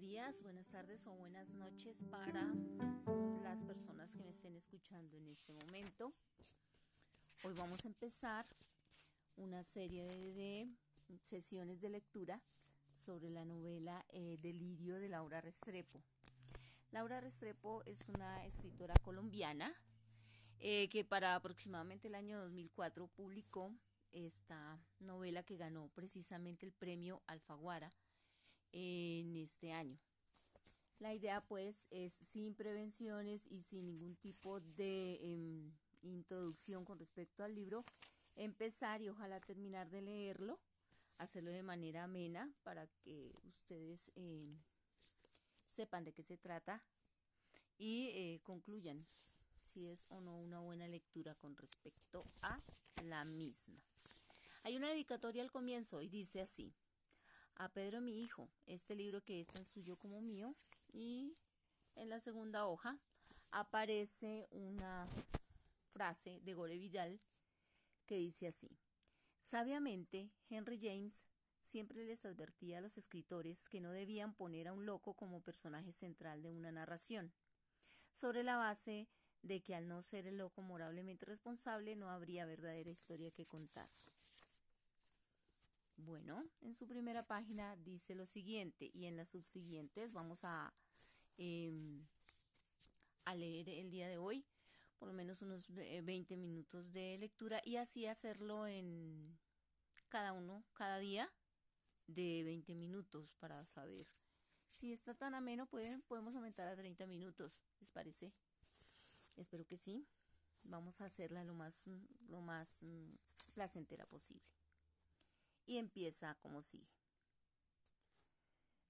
días, buenas tardes o buenas noches para las personas que me estén escuchando en este momento. Hoy vamos a empezar una serie de, sesiones de lectura sobre la novela eh, Delirio de Laura Restrepo. Laura Restrepo es una escritora colombiana eh, que para aproximadamente el año 2004 publicó esta novela que ganó precisamente el premio Alfaguara en este año. La idea pues es sin prevenciones y sin ningún tipo de em, introducción con respecto al libro, empezar y ojalá terminar de leerlo, hacerlo de manera amena para que ustedes em, sepan de qué se trata y eh, concluyan si es o no una buena lectura con respecto a la misma. Hay una dedicatoria al comienzo y dice así a Pedro mi hijo, este libro que es tan suyo como mío, y en la segunda hoja aparece una frase de Gore Vidal que dice así. Sabiamente, Henry James siempre les advertía a los escritores que no debían poner a un loco como personaje central de una narración, sobre la base de que al no ser el loco moralmente responsable no habría verdadera historia que contar. Bueno, en su primera página dice lo siguiente y en las subsiguientes vamos a, em, a leer el día de hoy por lo menos unos 20 minutos de lectura y así hacerlo en cada uno, cada día de 20 minutos para saber si está tan ameno pueden, podemos aumentar a 30 minutos, ¿les parece? Espero que sí. Vamos a hacerla lo más, lo más mm, placentera posible y empieza como sigue.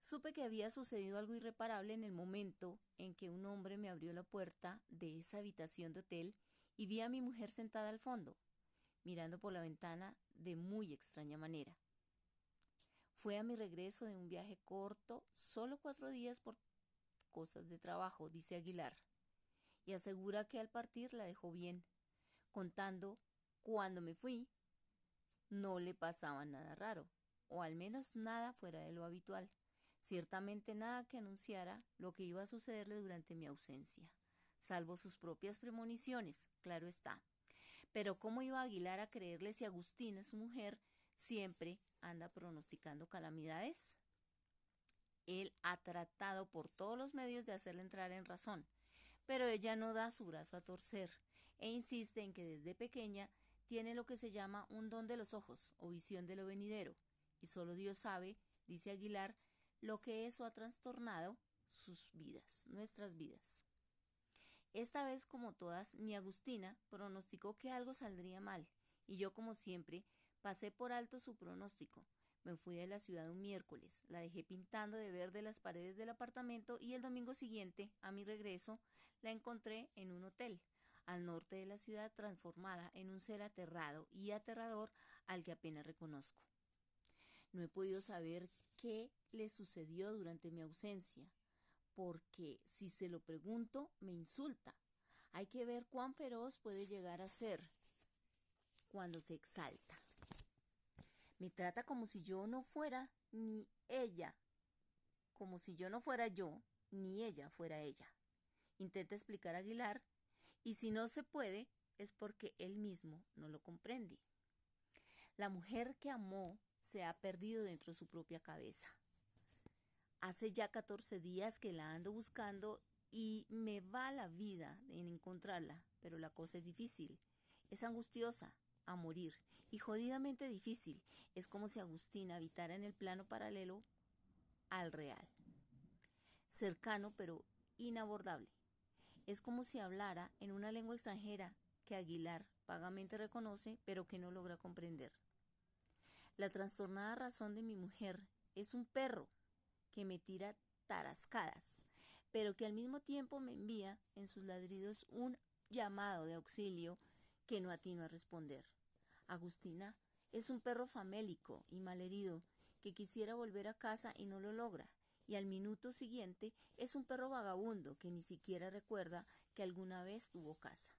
Supe que había sucedido algo irreparable en el momento en que un hombre me abrió la puerta de esa habitación de hotel y vi a mi mujer sentada al fondo, mirando por la ventana de muy extraña manera. Fue a mi regreso de un viaje corto, solo cuatro días por cosas de trabajo, dice Aguilar, y asegura que al partir la dejó bien, contando cuando me fui no le pasaba nada raro, o al menos nada fuera de lo habitual. Ciertamente nada que anunciara lo que iba a sucederle durante mi ausencia, salvo sus propias premoniciones, claro está. Pero ¿cómo iba Aguilar a creerle si Agustina, su mujer, siempre anda pronosticando calamidades? Él ha tratado por todos los medios de hacerle entrar en razón, pero ella no da su brazo a torcer e insiste en que desde pequeña tiene lo que se llama un don de los ojos o visión de lo venidero, y solo Dios sabe, dice Aguilar, lo que eso ha trastornado sus vidas, nuestras vidas. Esta vez, como todas, mi Agustina pronosticó que algo saldría mal, y yo, como siempre, pasé por alto su pronóstico. Me fui de la ciudad un miércoles, la dejé pintando de verde las paredes del apartamento y el domingo siguiente, a mi regreso, la encontré en un hotel, al norte de la ciudad transformada en un ser aterrado y aterrador al que apenas reconozco. No he podido saber qué le sucedió durante mi ausencia, porque si se lo pregunto me insulta. Hay que ver cuán feroz puede llegar a ser cuando se exalta. Me trata como si yo no fuera ni ella, como si yo no fuera yo, ni ella fuera ella. Intenta explicar a Aguilar y si no se puede, es porque él mismo no lo comprende. La mujer que amó se ha perdido dentro de su propia cabeza. Hace ya 14 días que la ando buscando y me va la vida en encontrarla, pero la cosa es difícil. Es angustiosa, a morir, y jodidamente difícil. Es como si Agustina habitara en el plano paralelo al real. Cercano, pero inabordable. Es como si hablara en una lengua extranjera que Aguilar vagamente reconoce, pero que no logra comprender. La trastornada razón de mi mujer es un perro que me tira tarascadas, pero que al mismo tiempo me envía en sus ladridos un llamado de auxilio que no atino a responder. Agustina es un perro famélico y malherido que quisiera volver a casa y no lo logra, y al minuto siguiente es un perro vagabundo que ni siquiera recuerda que alguna vez tuvo casa.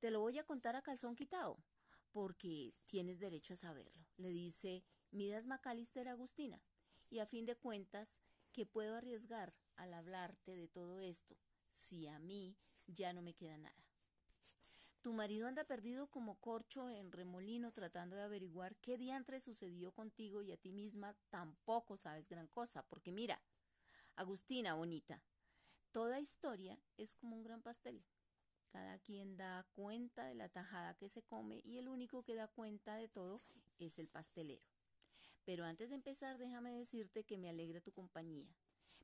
Te lo voy a contar a calzón quitado, porque tienes derecho a saberlo, le dice Midas Macalister Agustina, Y a fin de cuentas, ¿qué puedo arriesgar al hablarte de todo esto si a mí ya no me queda nada? Tu marido anda perdido como corcho en remolino tratando de averiguar qué diantre sucedió contigo y a ti misma tampoco sabes gran cosa, porque mira, Agustina bonita, toda historia es como un gran pastel. Cada quien da cuenta de la tajada que se come y el único que da cuenta de todo es el pastelero. Pero antes de empezar, déjame decirte que me alegra tu compañía.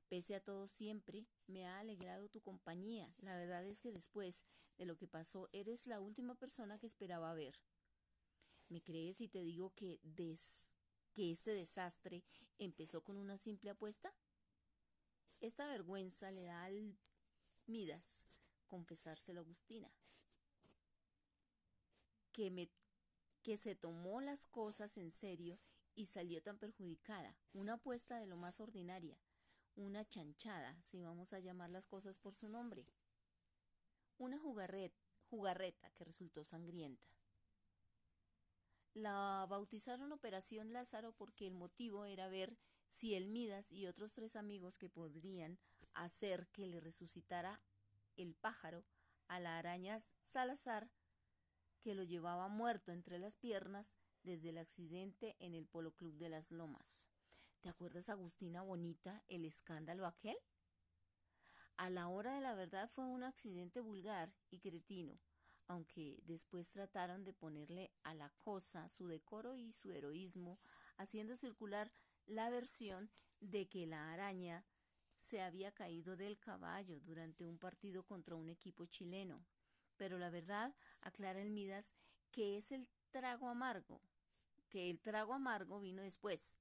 Pese a todo, siempre me ha alegrado tu compañía. La verdad es que después de lo que pasó, eres la última persona que esperaba ver. ¿Me crees si te digo que, que este desastre empezó con una simple apuesta? Esta vergüenza le da al Midas confesárselo a Agustina, que, me, que se tomó las cosas en serio y salió tan perjudicada. Una apuesta de lo más ordinaria, una chanchada, si vamos a llamar las cosas por su nombre una jugarreta que resultó sangrienta. La bautizaron Operación Lázaro porque el motivo era ver si el Midas y otros tres amigos que podrían hacer que le resucitara el pájaro a la araña Salazar que lo llevaba muerto entre las piernas desde el accidente en el Polo Club de las Lomas. ¿Te acuerdas, Agustina Bonita, el escándalo aquel? A la hora de la verdad fue un accidente vulgar y cretino, aunque después trataron de ponerle a la cosa su decoro y su heroísmo, haciendo circular la versión de que la araña se había caído del caballo durante un partido contra un equipo chileno. Pero la verdad, aclara el Midas, que es el trago amargo, que el trago amargo vino después.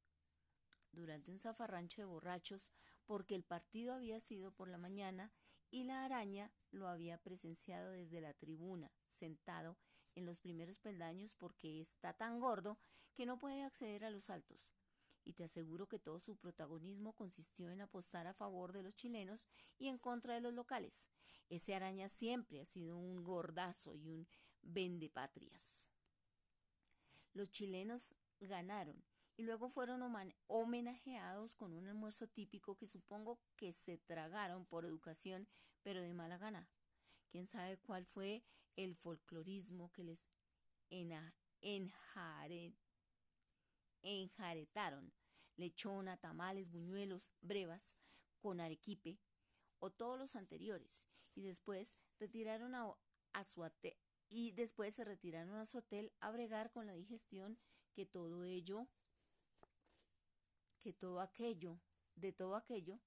Durante un zafarrancho de borrachos, porque el partido había sido por la mañana y la araña lo había presenciado desde la tribuna, sentado en los primeros peldaños porque está tan gordo que no puede acceder a los altos. Y te aseguro que todo su protagonismo consistió en apostar a favor de los chilenos y en contra de los locales. Ese araña siempre ha sido un gordazo y un vendepatrias. Los chilenos ganaron y luego fueron homenajeados con un almuerzo típico que supongo que se tragaron por educación, pero de mala gana. Quién sabe cuál fue el folclorismo que les enjaretaron. Lechona, tamales, buñuelos, brevas, con arequipe, o todos los anteriores, y después retiraron a, a su y después se retiraron a su hotel a bregar con la digestión que todo ello todo aquello, de todo aquello,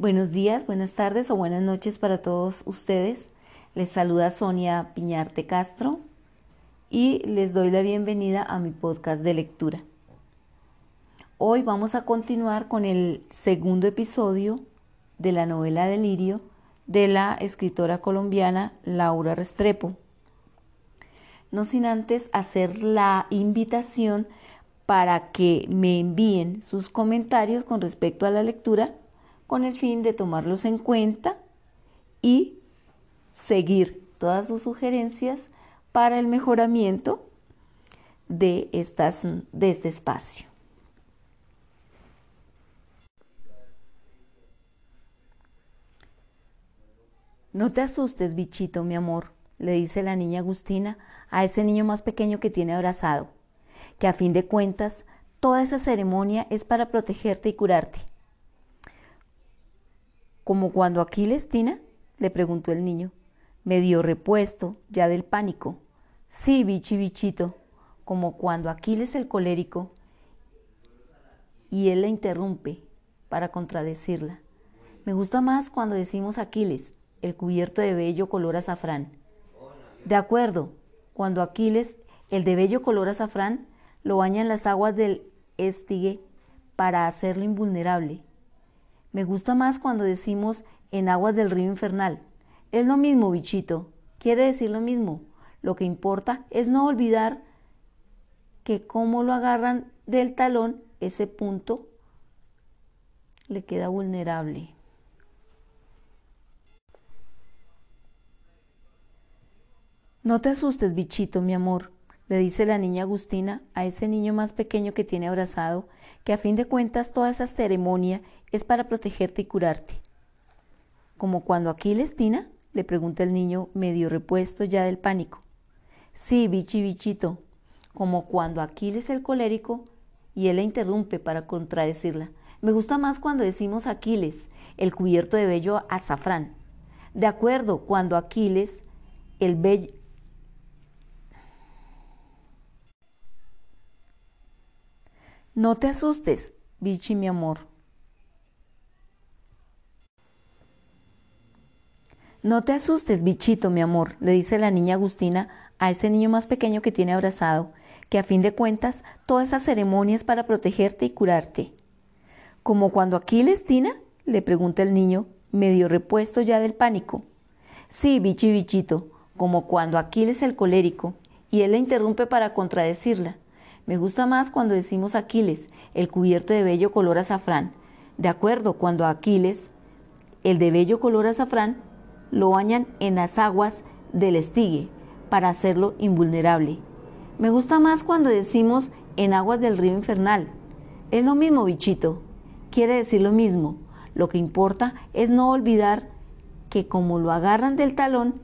Buenos días, buenas tardes o buenas noches para todos ustedes. Les saluda Sonia Piñarte Castro y les doy la bienvenida a mi podcast de lectura. Hoy vamos a continuar con el segundo episodio de la novela Delirio de la escritora colombiana Laura Restrepo no sin antes hacer la invitación para que me envíen sus comentarios con respecto a la lectura con el fin de tomarlos en cuenta y seguir todas sus sugerencias para el mejoramiento de, estas, de este espacio. No te asustes, bichito, mi amor, le dice la niña Agustina a ese niño más pequeño que tiene abrazado, que a fin de cuentas toda esa ceremonia es para protegerte y curarte. ¿Como cuando Aquiles, Tina? le preguntó el niño, medio repuesto ya del pánico. Sí, bichi bichito, como cuando Aquiles el colérico. Y él la interrumpe para contradecirla. Me gusta más cuando decimos Aquiles, el cubierto de vello color azafrán. De acuerdo, cuando Aquiles, el de bello color azafrán, lo baña en las aguas del Estigue para hacerlo invulnerable. Me gusta más cuando decimos en aguas del río infernal. Es lo mismo, bichito. Quiere decir lo mismo. Lo que importa es no olvidar que como lo agarran del talón, ese punto le queda vulnerable. No te asustes, bichito, mi amor, le dice la niña Agustina a ese niño más pequeño que tiene abrazado, que a fin de cuentas toda esa ceremonia es para protegerte y curarte. ¿Como cuando Aquiles, Tina? le pregunta el niño medio repuesto ya del pánico. Sí, bichi, bichito, como cuando Aquiles el colérico y él la interrumpe para contradecirla. Me gusta más cuando decimos Aquiles, el cubierto de vello azafrán. De acuerdo, cuando Aquiles, el bello... No te asustes, bichi mi amor. No te asustes, bichito, mi amor, le dice la niña Agustina a ese niño más pequeño que tiene abrazado, que a fin de cuentas toda esa ceremonia es para protegerte y curarte. ¿Como cuando Aquiles, Tina? le pregunta el niño, medio repuesto ya del pánico. Sí, bichi bichito, como cuando Aquiles el colérico, y él la interrumpe para contradecirla. Me gusta más cuando decimos Aquiles, el cubierto de bello color azafrán. De acuerdo, cuando Aquiles, el de bello color azafrán, lo bañan en las aguas del estigue para hacerlo invulnerable. Me gusta más cuando decimos en aguas del río infernal. Es lo mismo, bichito. Quiere decir lo mismo. Lo que importa es no olvidar que como lo agarran del talón,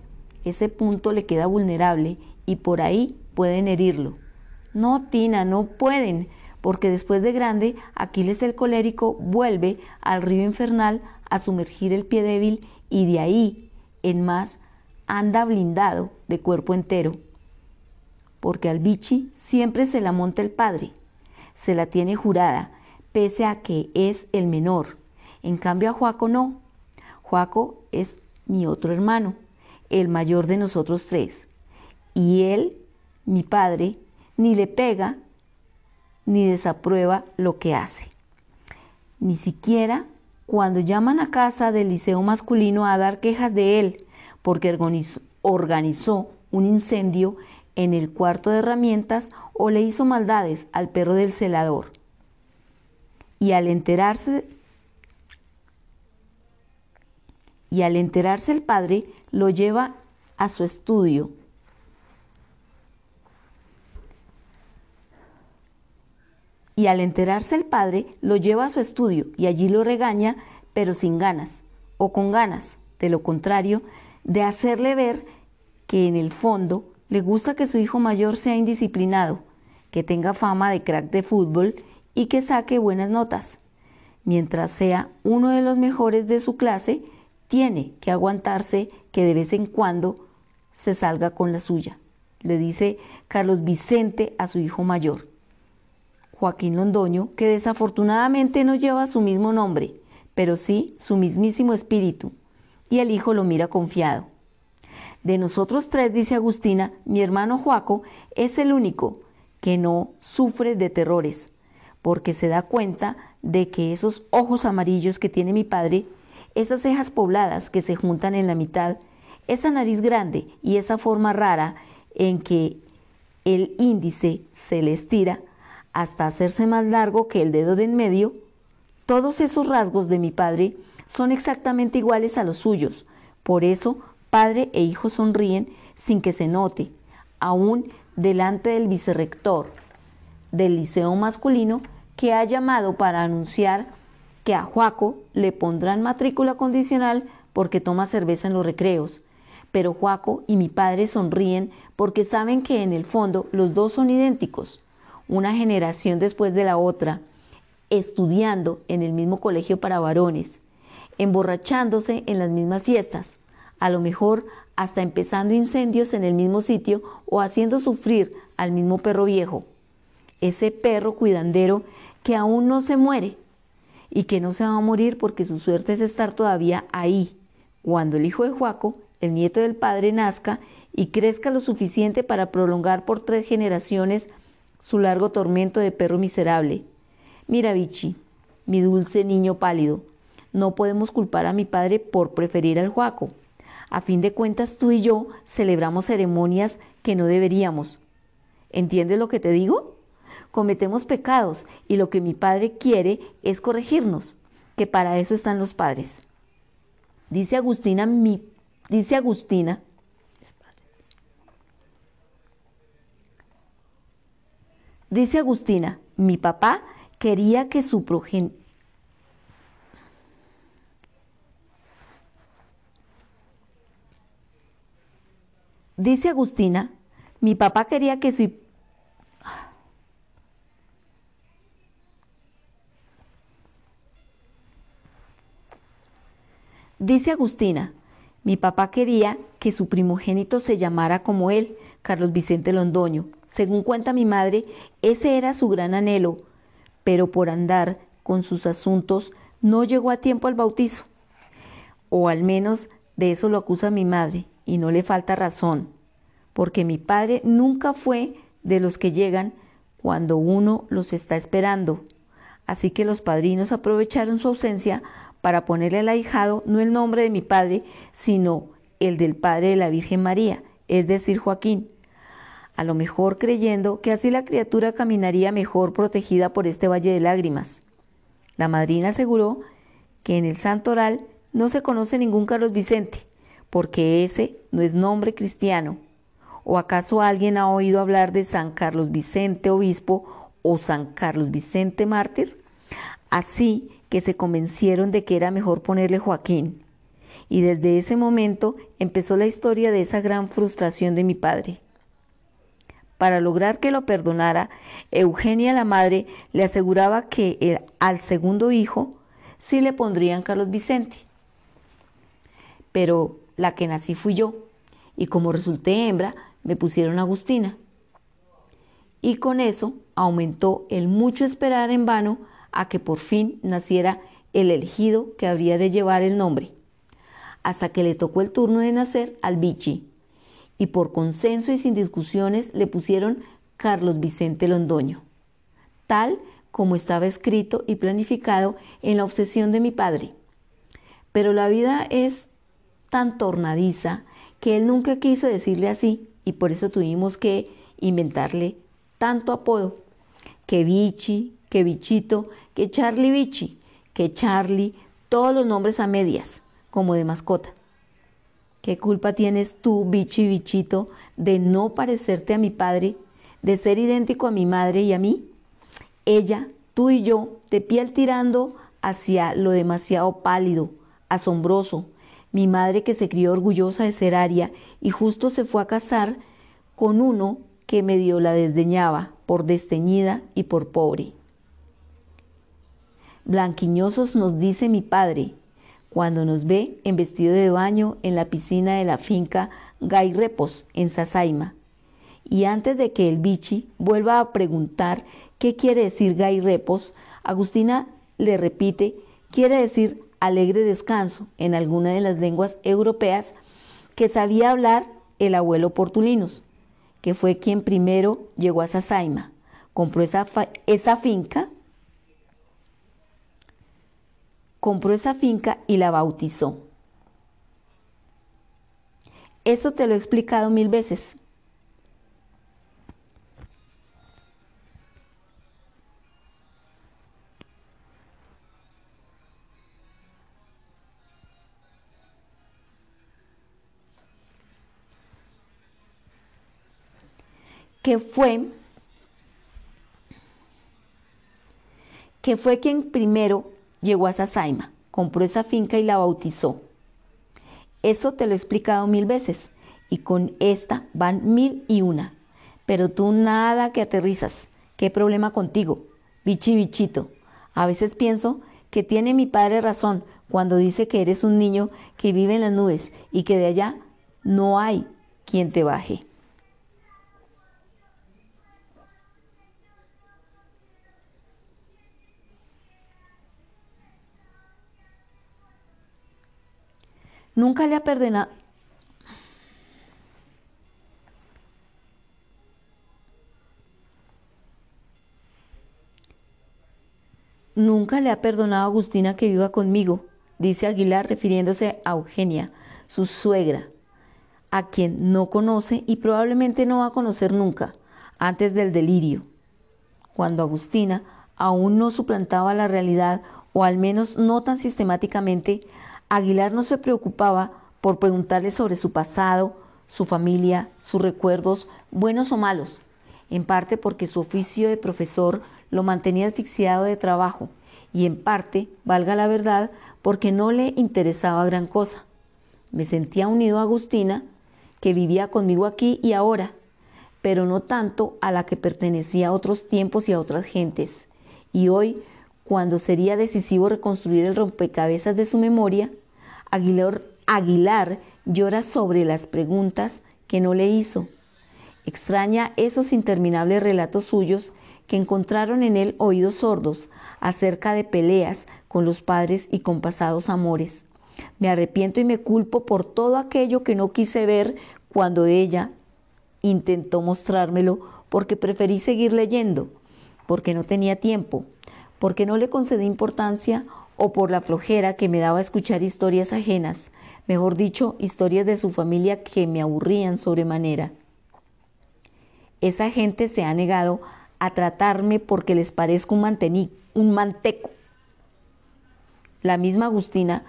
ese punto le queda vulnerable y por ahí pueden herirlo. No, Tina, no pueden, porque después de grande, Aquiles el colérico vuelve al río infernal a sumergir el pie débil y de ahí en más anda blindado de cuerpo entero. Porque al bichi siempre se la monta el padre, se la tiene jurada, pese a que es el menor. En cambio a Juaco no. Juaco es mi otro hermano, el mayor de nosotros tres. Y él, mi padre, ni le pega ni desaprueba lo que hace. Ni siquiera cuando llaman a casa del liceo masculino a dar quejas de él, porque organizó un incendio en el cuarto de herramientas o le hizo maldades al perro del celador. Y al enterarse y al enterarse el padre lo lleva a su estudio y al enterarse el padre lo lleva a su estudio y allí lo regaña, pero sin ganas, o con ganas, de lo contrario, de hacerle ver que en el fondo le gusta que su hijo mayor sea indisciplinado, que tenga fama de crack de fútbol y que saque buenas notas. Mientras sea uno de los mejores de su clase, tiene que aguantarse que de vez en cuando se salga con la suya, le dice Carlos Vicente a su hijo mayor. Joaquín Londoño, que desafortunadamente no lleva su mismo nombre, pero sí su mismísimo espíritu, y el hijo lo mira confiado. De nosotros tres, dice Agustina, mi hermano Joaco es el único que no sufre de terrores, porque se da cuenta de que esos ojos amarillos que tiene mi padre, esas cejas pobladas que se juntan en la mitad, esa nariz grande y esa forma rara en que el índice se le estira, hasta hacerse más largo que el dedo de en medio, todos esos rasgos de mi padre son exactamente iguales a los suyos. Por eso, padre e hijo sonríen sin que se note, aún delante del vicerrector del liceo masculino que ha llamado para anunciar que a Juaco le pondrán matrícula condicional porque toma cerveza en los recreos. Pero Juaco y mi padre sonríen porque saben que en el fondo los dos son idénticos una generación después de la otra, estudiando en el mismo colegio para varones, emborrachándose en las mismas fiestas, a lo mejor hasta empezando incendios en el mismo sitio o haciendo sufrir al mismo perro viejo, ese perro cuidandero que aún no se muere y que no se va a morir porque su suerte es estar todavía ahí, cuando el hijo de Juaco, el nieto del padre, nazca y crezca lo suficiente para prolongar por tres generaciones su largo tormento de perro miserable. Mira, Vichy, mi dulce niño pálido, no podemos culpar a mi padre por preferir al Juaco. A fin de cuentas, tú y yo celebramos ceremonias que no deberíamos. ¿Entiendes lo que te digo? Cometemos pecados y lo que mi padre quiere es corregirnos, que para eso están los padres. Dice Agustina, mi, dice Agustina, Dice Agustina, mi papá quería que su progen... Dice Agustina, mi papá quería que su... Dice Agustina, mi papá quería que su primogénito se llamara como él, Carlos Vicente Londoño. Según cuenta mi madre, ese era su gran anhelo, pero por andar con sus asuntos no llegó a tiempo al bautizo. O al menos de eso lo acusa mi madre, y no le falta razón, porque mi padre nunca fue de los que llegan cuando uno los está esperando. Así que los padrinos aprovecharon su ausencia para ponerle al ahijado no el nombre de mi padre, sino el del padre de la Virgen María, es decir, Joaquín. A lo mejor creyendo que así la criatura caminaría mejor protegida por este valle de lágrimas. La madrina aseguró que en el santo oral no se conoce ningún Carlos Vicente, porque ese no es nombre cristiano. ¿O acaso alguien ha oído hablar de San Carlos Vicente Obispo o San Carlos Vicente Mártir? Así que se convencieron de que era mejor ponerle Joaquín. Y desde ese momento empezó la historia de esa gran frustración de mi padre. Para lograr que lo perdonara, Eugenia la madre le aseguraba que al segundo hijo sí le pondrían Carlos Vicente. Pero la que nací fui yo, y como resulté hembra, me pusieron Agustina. Y con eso aumentó el mucho esperar en vano a que por fin naciera el elegido que habría de llevar el nombre, hasta que le tocó el turno de nacer al Bichi, y por consenso y sin discusiones le pusieron Carlos Vicente Londoño, tal como estaba escrito y planificado en la obsesión de mi padre. Pero la vida es tan tornadiza que él nunca quiso decirle así y por eso tuvimos que inventarle tanto apodo, que Bichi, que Bichito, que Charlie Bichi, que Charlie, todos los nombres a medias, como de mascota. ¿Qué culpa tienes tú, Bichi Bichito, de no parecerte a mi padre, de ser idéntico a mi madre y a mí? Ella, tú y yo, de piel tirando hacia lo demasiado pálido, asombroso. Mi madre que se crió orgullosa de ser aria y justo se fue a casar con uno que medio la desdeñaba por desteñida y por pobre. Blanquiñosos nos dice mi padre, cuando nos ve en vestido de baño en la piscina de la finca Gairrepos en Sasaima. Y antes de que el bichi vuelva a preguntar qué quiere decir Gairrepos, Agustina le repite, quiere decir alegre descanso en alguna de las lenguas europeas que sabía hablar el abuelo Portulinus, que fue quien primero llegó a Sasaima. Compró esa finca compró esa finca y la bautizó. Eso te lo he explicado mil veces. que fue que fue quien primero llegó a Sasaima, compró esa finca y la bautizó. Eso te lo he explicado mil veces y con esta van mil y una. Pero tú nada que aterrizas. ¿Qué problema contigo? Bichi bichito. A veces pienso que tiene mi padre razón cuando dice que eres un niño que vive en las nubes y que de allá no hay quien te baje. Nunca le ha perdonado. Nunca le ha perdonado a Agustina que viva conmigo, dice Aguilar refiriéndose a Eugenia, su suegra, a quien no conoce y probablemente no va a conocer nunca, antes del delirio, cuando Agustina aún no suplantaba la realidad o al menos no tan sistemáticamente Aguilar no se preocupaba por preguntarle sobre su pasado, su familia, sus recuerdos, buenos o malos. en parte porque su oficio de profesor lo mantenía asfixiado de trabajo y en parte, valga la verdad, porque no le interesaba gran cosa. Me sentía unido a Agustina, que vivía conmigo aquí y ahora, pero no tanto a la que pertenecía a otros tiempos y a otras gentes. Y hoy, cuando sería decisivo reconstruir el rompecabezas de su memoria, Aguilar, Aguilar llora sobre las preguntas que no le hizo. Extraña esos interminables relatos suyos que encontraron en él oídos sordos acerca de peleas con los padres y con pasados amores. Me arrepiento y me culpo por todo aquello que no quise ver cuando ella intentó mostrármelo porque preferí seguir leyendo, porque no tenía tiempo, porque no le concedí importancia o por la flojera que me daba escuchar historias ajenas, mejor dicho, historias de su familia que me aburrían sobremanera. Esa gente se ha negado a tratarme porque les parezco un, un manteco. La misma Agustina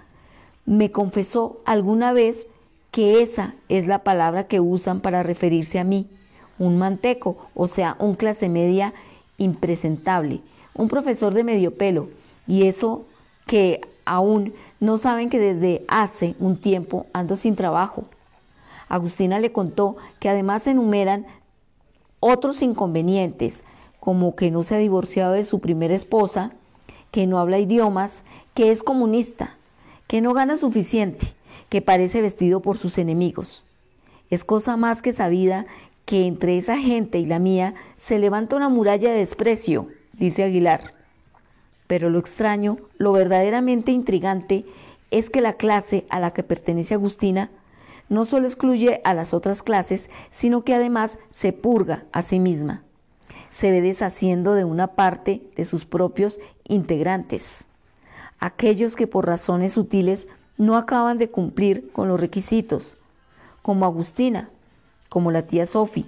me confesó alguna vez que esa es la palabra que usan para referirse a mí, un manteco, o sea, un clase media impresentable, un profesor de medio pelo, y eso que aún no saben que desde hace un tiempo ando sin trabajo. Agustina le contó que además enumeran otros inconvenientes, como que no se ha divorciado de su primera esposa, que no habla idiomas, que es comunista, que no gana suficiente, que parece vestido por sus enemigos. Es cosa más que sabida que entre esa gente y la mía se levanta una muralla de desprecio, dice Aguilar. Pero lo extraño, lo verdaderamente intrigante, es que la clase a la que pertenece Agustina no solo excluye a las otras clases, sino que además se purga a sí misma. Se ve deshaciendo de una parte de sus propios integrantes, aquellos que por razones sutiles no acaban de cumplir con los requisitos, como Agustina, como la tía Sophie.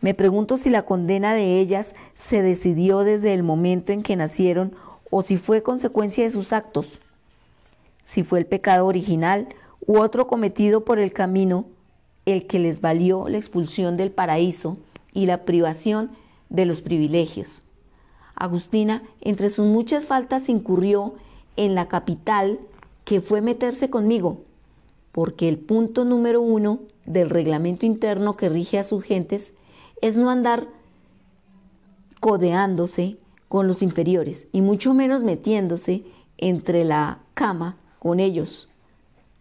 Me pregunto si la condena de ellas se decidió desde el momento en que nacieron o si fue consecuencia de sus actos, si fue el pecado original u otro cometido por el camino el que les valió la expulsión del paraíso y la privación de los privilegios. Agustina, entre sus muchas faltas, incurrió en la capital que fue meterse conmigo, porque el punto número uno del reglamento interno que rige a sus gentes es no andar codeándose con los inferiores y mucho menos metiéndose entre la cama con ellos.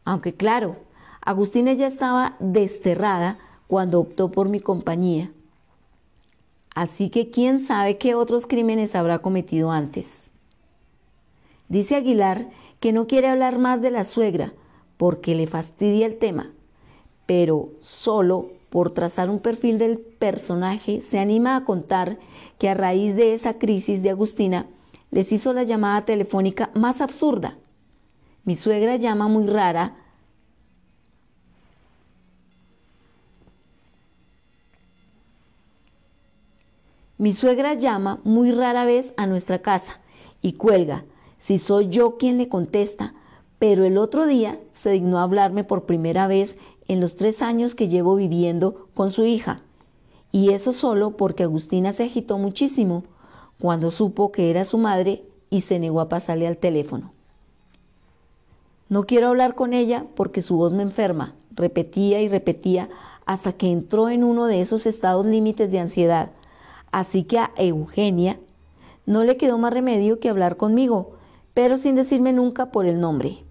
Aunque claro, Agustina ya estaba desterrada cuando optó por mi compañía. Así que quién sabe qué otros crímenes habrá cometido antes. Dice Aguilar que no quiere hablar más de la suegra porque le fastidia el tema, pero solo por trazar un perfil del personaje se anima a contar que a raíz de esa crisis de Agustina les hizo la llamada telefónica más absurda. Mi suegra llama muy rara Mi suegra llama muy rara vez a nuestra casa y cuelga, si soy yo quien le contesta, pero el otro día se dignó hablarme por primera vez en los tres años que llevo viviendo con su hija. Y eso solo porque Agustina se agitó muchísimo cuando supo que era su madre y se negó a pasarle al teléfono. No quiero hablar con ella porque su voz me enferma, repetía y repetía hasta que entró en uno de esos estados límites de ansiedad. Así que a Eugenia no le quedó más remedio que hablar conmigo, pero sin decirme nunca por el nombre,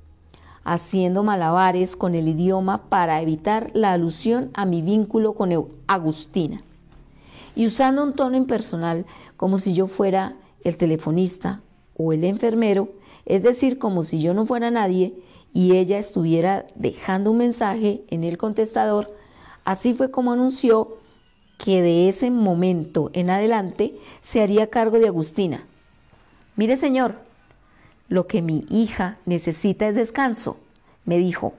haciendo malabares con el idioma para evitar la alusión a mi vínculo con Agustina, y usando un tono impersonal como si yo fuera el telefonista o el enfermero, es decir, como si yo no fuera nadie y ella estuviera dejando un mensaje en el contestador, así fue como anunció que de ese momento en adelante se haría cargo de Agustina. Mire, señor, lo que mi hija necesita es descanso, me dijo.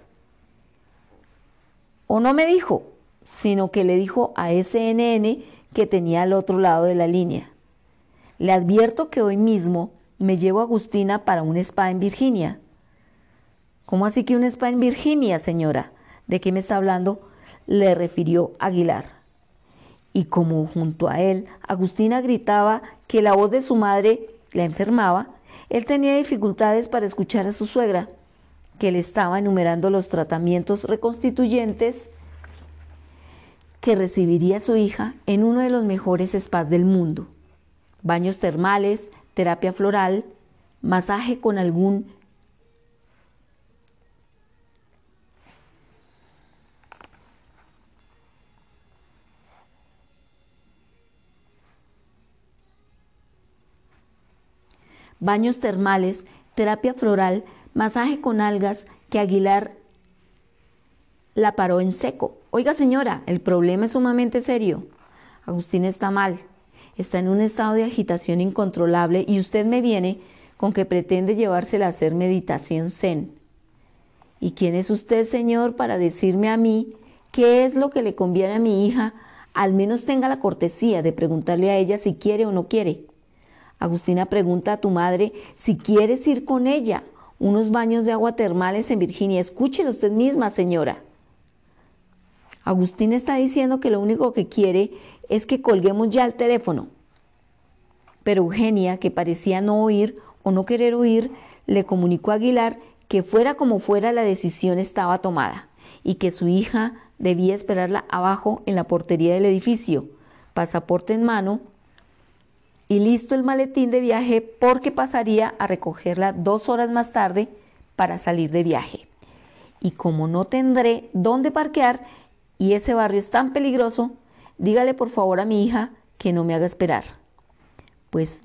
O no me dijo, sino que le dijo a ese NN que tenía al otro lado de la línea. Le advierto que hoy mismo me llevo a Agustina para un spa en Virginia. ¿Cómo así que un spa en Virginia, señora? ¿De qué me está hablando? Le refirió Aguilar. Y como junto a él Agustina gritaba que la voz de su madre la enfermaba, él tenía dificultades para escuchar a su suegra, que le estaba enumerando los tratamientos reconstituyentes que recibiría su hija en uno de los mejores spas del mundo. Baños termales, terapia floral, masaje con algún baños termales, terapia floral, masaje con algas que Aguilar la paró en seco. Oiga señora, el problema es sumamente serio. Agustín está mal, está en un estado de agitación incontrolable y usted me viene con que pretende llevársela a hacer meditación zen. ¿Y quién es usted, señor, para decirme a mí qué es lo que le conviene a mi hija? Al menos tenga la cortesía de preguntarle a ella si quiere o no quiere. Agustina pregunta a tu madre si quieres ir con ella. Unos baños de agua termales en Virginia. Escúchelo usted misma, señora. Agustina está diciendo que lo único que quiere es que colguemos ya el teléfono. Pero Eugenia, que parecía no oír o no querer oír, le comunicó a Aguilar que fuera como fuera la decisión estaba tomada y que su hija debía esperarla abajo en la portería del edificio, pasaporte en mano, y listo el maletín de viaje porque pasaría a recogerla dos horas más tarde para salir de viaje. Y como no tendré dónde parquear y ese barrio es tan peligroso, dígale por favor a mi hija que no me haga esperar. Pues,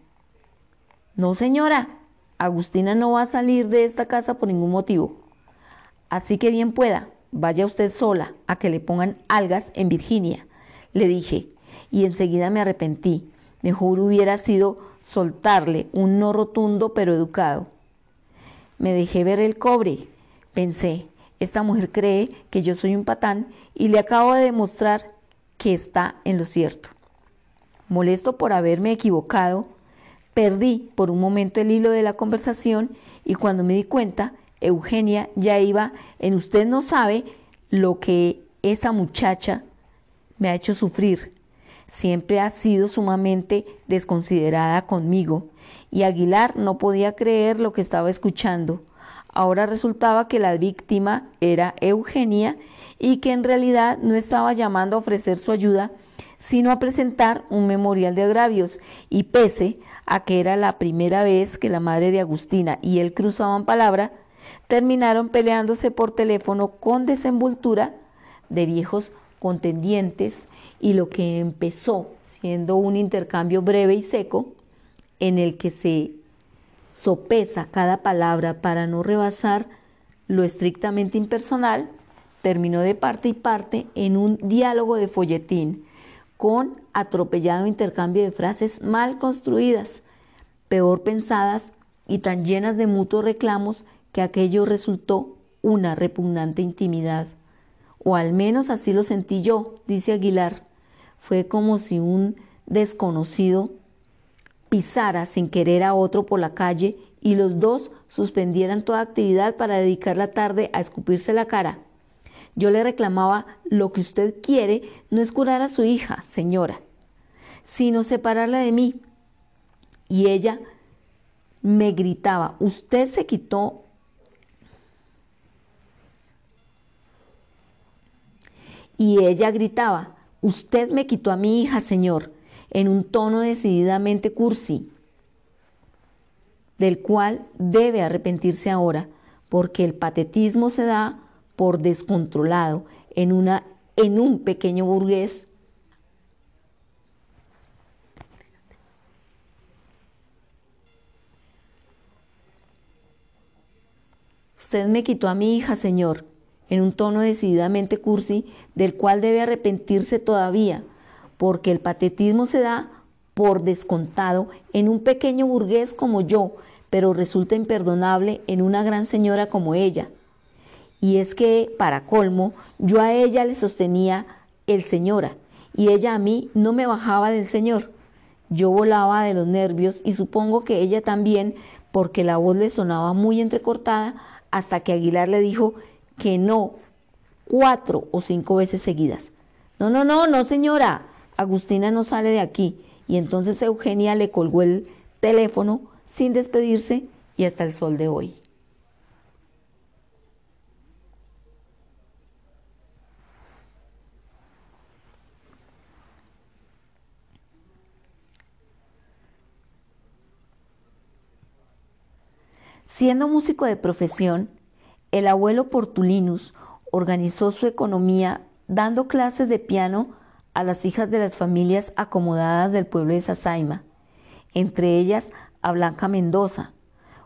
no señora, Agustina no va a salir de esta casa por ningún motivo. Así que bien pueda, vaya usted sola a que le pongan algas en Virginia, le dije, y enseguida me arrepentí Mejor hubiera sido soltarle un no rotundo pero educado. Me dejé ver el cobre. Pensé, esta mujer cree que yo soy un patán y le acabo de demostrar que está en lo cierto. Molesto por haberme equivocado, perdí por un momento el hilo de la conversación y cuando me di cuenta, Eugenia ya iba en usted no sabe lo que esa muchacha me ha hecho sufrir siempre ha sido sumamente desconsiderada conmigo, y Aguilar no podía creer lo que estaba escuchando. Ahora resultaba que la víctima era Eugenia y que en realidad no estaba llamando a ofrecer su ayuda, sino a presentar un memorial de agravios, y pese a que era la primera vez que la madre de Agustina y él cruzaban palabra, terminaron peleándose por teléfono con desenvoltura de viejos contendientes y lo que empezó siendo un intercambio breve y seco en el que se sopesa cada palabra para no rebasar lo estrictamente impersonal, terminó de parte y parte en un diálogo de folletín con atropellado intercambio de frases mal construidas, peor pensadas y tan llenas de mutuos reclamos que aquello resultó una repugnante intimidad. O al menos así lo sentí yo, dice Aguilar. Fue como si un desconocido pisara sin querer a otro por la calle y los dos suspendieran toda actividad para dedicar la tarde a escupirse la cara. Yo le reclamaba, lo que usted quiere no es curar a su hija, señora, sino separarla de mí. Y ella me gritaba, usted se quitó y ella gritaba, Usted me quitó a mi hija, Señor, en un tono decididamente cursi, del cual debe arrepentirse ahora, porque el patetismo se da por descontrolado en, una, en un pequeño burgués. Usted me quitó a mi hija, Señor, en un tono decididamente cursi, del cual debe arrepentirse todavía, porque el patetismo se da por descontado en un pequeño burgués como yo, pero resulta imperdonable en una gran señora como ella. Y es que, para colmo, yo a ella le sostenía el señora, y ella a mí no me bajaba del señor. Yo volaba de los nervios y supongo que ella también, porque la voz le sonaba muy entrecortada, hasta que Aguilar le dijo que no cuatro o cinco veces seguidas. No, no, no, no, señora. Agustina no sale de aquí. Y entonces Eugenia le colgó el teléfono sin despedirse y hasta el sol de hoy. Siendo músico de profesión, el abuelo Portulinus organizó su economía dando clases de piano a las hijas de las familias acomodadas del pueblo de Sasaima, entre ellas a Blanca Mendoza,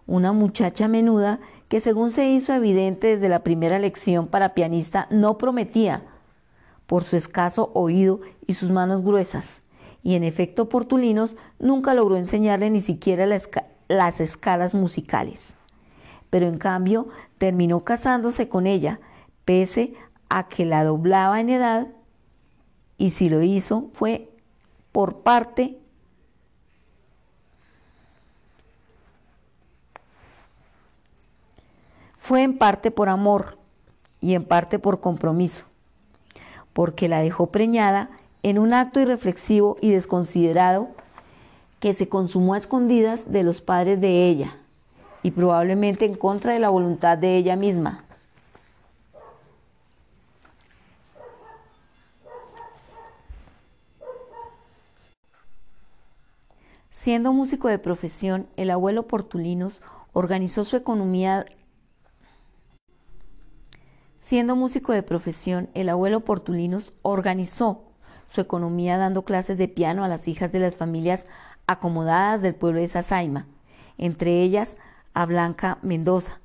una muchacha menuda que según se hizo evidente desde la primera lección para pianista no prometía, por su escaso oído y sus manos gruesas, y en efecto Portulinos nunca logró enseñarle ni siquiera las escalas musicales. Pero en cambio terminó casándose con ella, pese a que la doblaba en edad, y si lo hizo fue por parte fue en parte por amor y en parte por compromiso, porque la dejó preñada en un acto irreflexivo y desconsiderado que se consumó a escondidas de los padres de ella y probablemente en contra de la voluntad de ella misma. Siendo músico de profesión, el abuelo Portulinos organizó su economía Siendo músico de profesión, el abuelo Portulinos organizó su economía dando clases de piano a las hijas de las familias acomodadas del pueblo de Sasaima, entre ellas a Blanca Mendoza,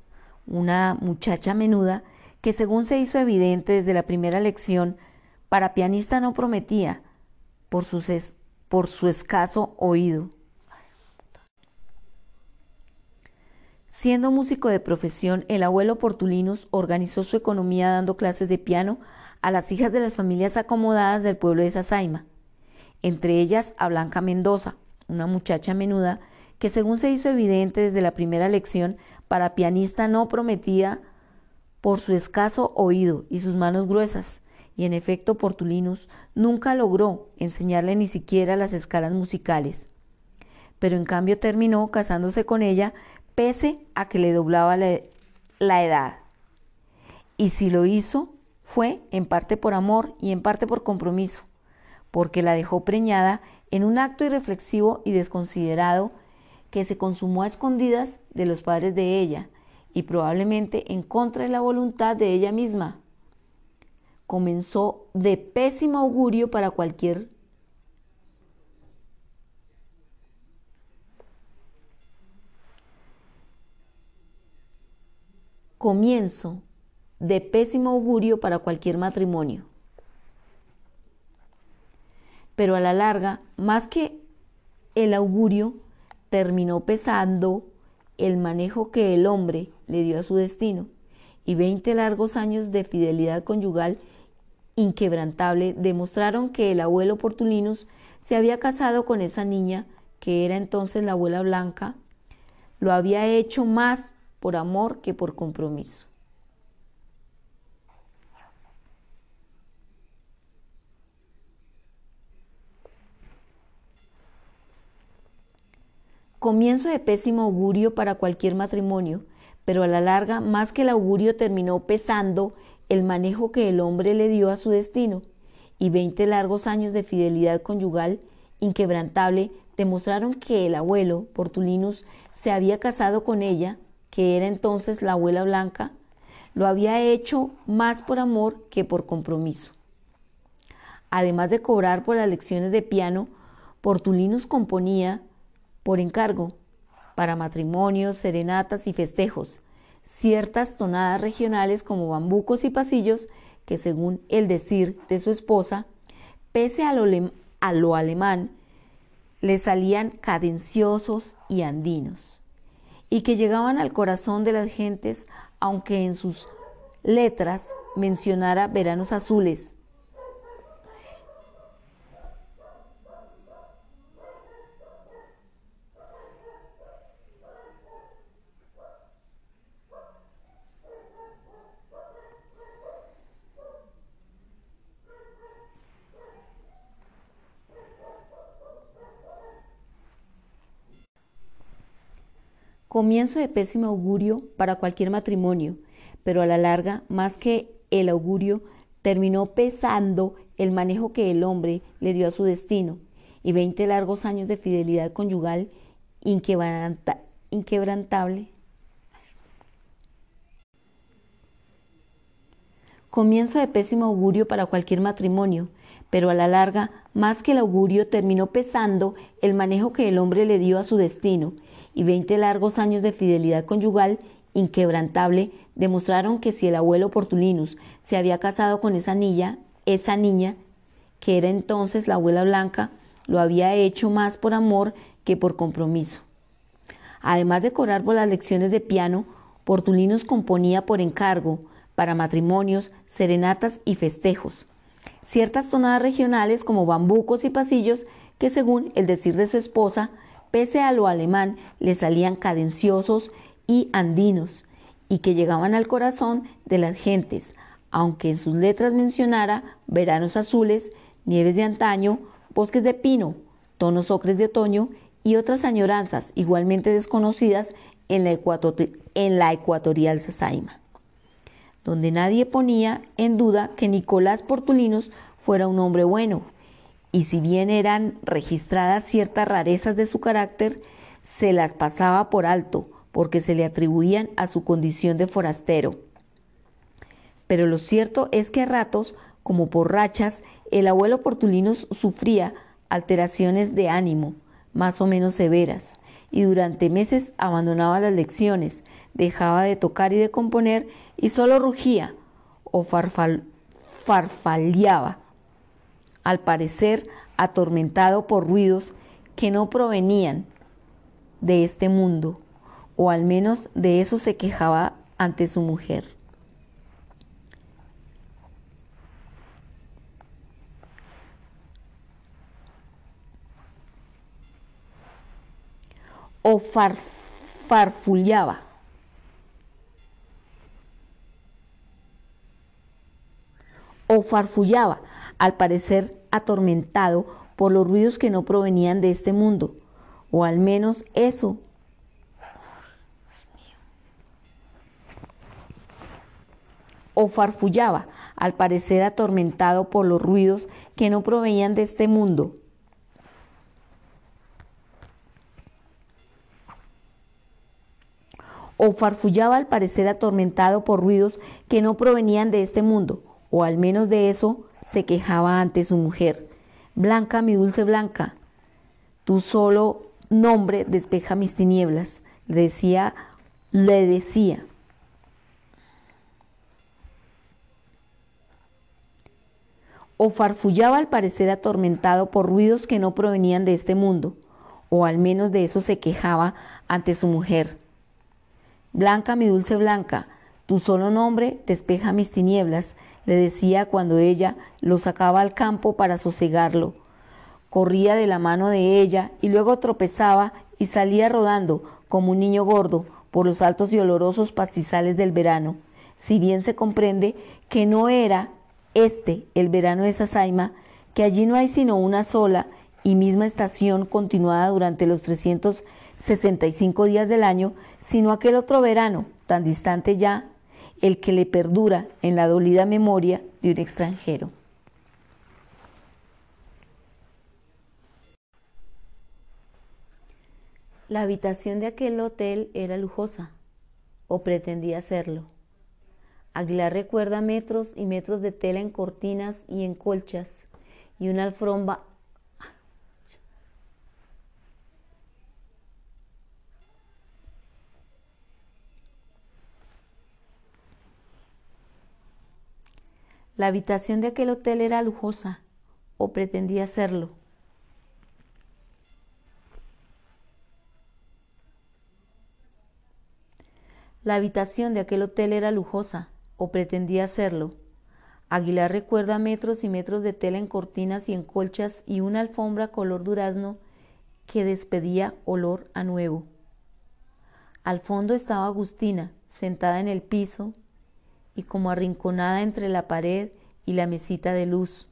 una muchacha menuda que según se hizo evidente desde la primera lección, para pianista no prometía por, su escaso oído. Siendo músico de profesión, el abuelo Portulinus organizó su economía dando clases de piano a las hijas de las familias acomodadas del pueblo de Sasaima, entre ellas a Blanca Mendoza, una muchacha menuda que según se hizo evidente desde la primera lección, para pianista no prometía por su escaso oído y sus manos gruesas, y en efecto Portulinus nunca logró enseñarle ni siquiera las escalas musicales. Pero en cambio terminó casándose con ella pese a que le doblaba la, edad. Y si lo hizo, fue en parte por amor y en parte por compromiso, porque la dejó preñada en un acto irreflexivo y desconsiderado que se consumó a escondidas de los padres de ella y probablemente en contra de la voluntad de ella misma. Comenzó de pésimo augurio para cualquier comienzo de pésimo augurio para cualquier matrimonio. Pero a la larga, más que el augurio, terminó pesando el manejo que el hombre le dio a su destino, y veinte largos años de fidelidad conyugal inquebrantable demostraron que el abuelo Portulinus se había casado con esa niña, que era entonces la abuela Blanca, lo había hecho más por amor que por compromiso. Comienzo de pésimo augurio para cualquier matrimonio, pero a la larga más que el augurio terminó pesando el manejo que el hombre le dio a su destino, y veinte largos años de fidelidad conyugal inquebrantable demostraron que el abuelo, Portulinus, se había casado con ella que era entonces la abuela blanca, lo había hecho más por amor que por compromiso. Además de cobrar por las lecciones de piano, Portulinus componía por encargo para matrimonios, serenatas y festejos, ciertas tonadas regionales como bambucos y pasillos que según el decir de su esposa, pese a lo, a lo alemán, le salían cadenciosos y andinos y que llegaban al corazón de las gentes, aunque en sus letras mencionara veranos azules, Comienzo de pésimo augurio para cualquier matrimonio, pero a la larga, más que el augurio, terminó pesando el manejo que el hombre le dio a su destino y veinte largos años de fidelidad conyugal inquebrantable. Comienzo de pésimo augurio para cualquier matrimonio, pero a la larga, más que el augurio, terminó pesando el manejo que el hombre le dio a su destino y veinte largos años de fidelidad conyugal inquebrantable demostraron que si el abuelo Portulinus se había casado con esa niña, esa niña, que era entonces la abuela Blanca, lo había hecho más por amor que por compromiso. Además de cobrar por las lecciones de piano, Portulinus componía por encargo, para matrimonios, serenatas y festejos, ciertas tonadas regionales como bambucos y pasillos que según el decir de su esposa, pese a lo alemán, le salían cadenciosos y andinos, y que llegaban al corazón de las gentes, aunque en sus letras mencionara veranos azules, nieves de antaño, bosques de pino, tonos ocres de otoño y otras añoranzas igualmente desconocidas en la, en la ecuatorial Sasaima, donde nadie ponía en duda que Nicolás Portulinos fuera un hombre bueno, y si bien eran registradas ciertas rarezas de su carácter, se las pasaba por alto, porque se le atribuían a su condición de forastero. Pero lo cierto es que a ratos, como por rachas, el abuelo Portulino sufría alteraciones de ánimo, más o menos severas, y durante meses abandonaba las lecciones, dejaba de tocar y de componer y solo rugía o farfaleaba, al parecer atormentado por ruidos que no provenían de este mundo, o al menos de eso se quejaba ante su mujer. O farfullaba. O farfullaba, al parecer atormentado por los ruidos que no provenían de este mundo, o al menos eso o farfullaba, al parecer atormentado por los ruidos que no provenían de este mundo. O farfullaba al parecer atormentado por ruidos que no provenían de este mundo, o al menos de eso se quejaba ante su mujer. Blanca, mi dulce Blanca, tu solo nombre despeja mis tinieblas, le decía, le decía. o farfullaba al parecer atormentado por ruidos que no provenían de este mundo, o al menos de eso se quejaba ante su mujer. Blanca, mi dulce Blanca, tu solo nombre despeja mis tinieblas, le decía cuando ella lo sacaba al campo para sosegarlo. Corría de la mano de ella y luego tropezaba y salía rodando como un niño gordo por los altos y olorosos pastizales del verano, si bien se comprende que no era este, el verano de Sasaima, que allí no hay sino una sola y misma estación continuada durante los 365 días del año, sino aquel otro verano, tan distante ya, el que le perdura en la dolida memoria de un extranjero. La habitación de aquel hotel era lujosa, o pretendía serlo. Aguilar recuerda metros y metros de tela en cortinas y en colchas y una alfombra La habitación de aquel hotel era lujosa, o pretendía serlo. La habitación de aquel hotel era lujosa, o pretendía hacerlo. Aguilar recuerda metros y metros de tela en cortinas y en colchas y una alfombra color durazno que despedía olor a nuevo. Al fondo estaba Agustina, sentada en el piso y como arrinconada entre la pared y la mesita de luz.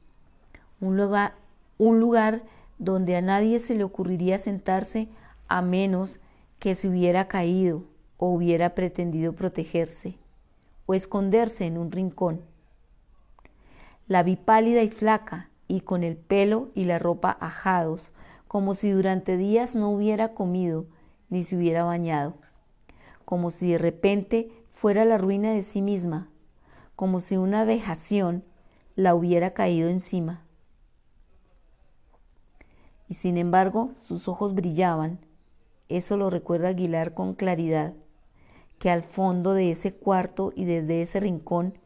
Un lugar, un lugar donde a nadie se le ocurriría sentarse a menos que se hubiera caído o hubiera pretendido protegerse o esconderse en un rincón. La vi pálida y flaca y con el pelo y la ropa ajados, como si durante días no hubiera comido ni se hubiera bañado, como si de repente fuera la ruina de sí misma, como si una vejación la hubiera caído encima. Y sin embargo sus ojos brillaban, eso lo recuerda Aguilar con claridad, que al fondo de ese cuarto y desde ese rincón,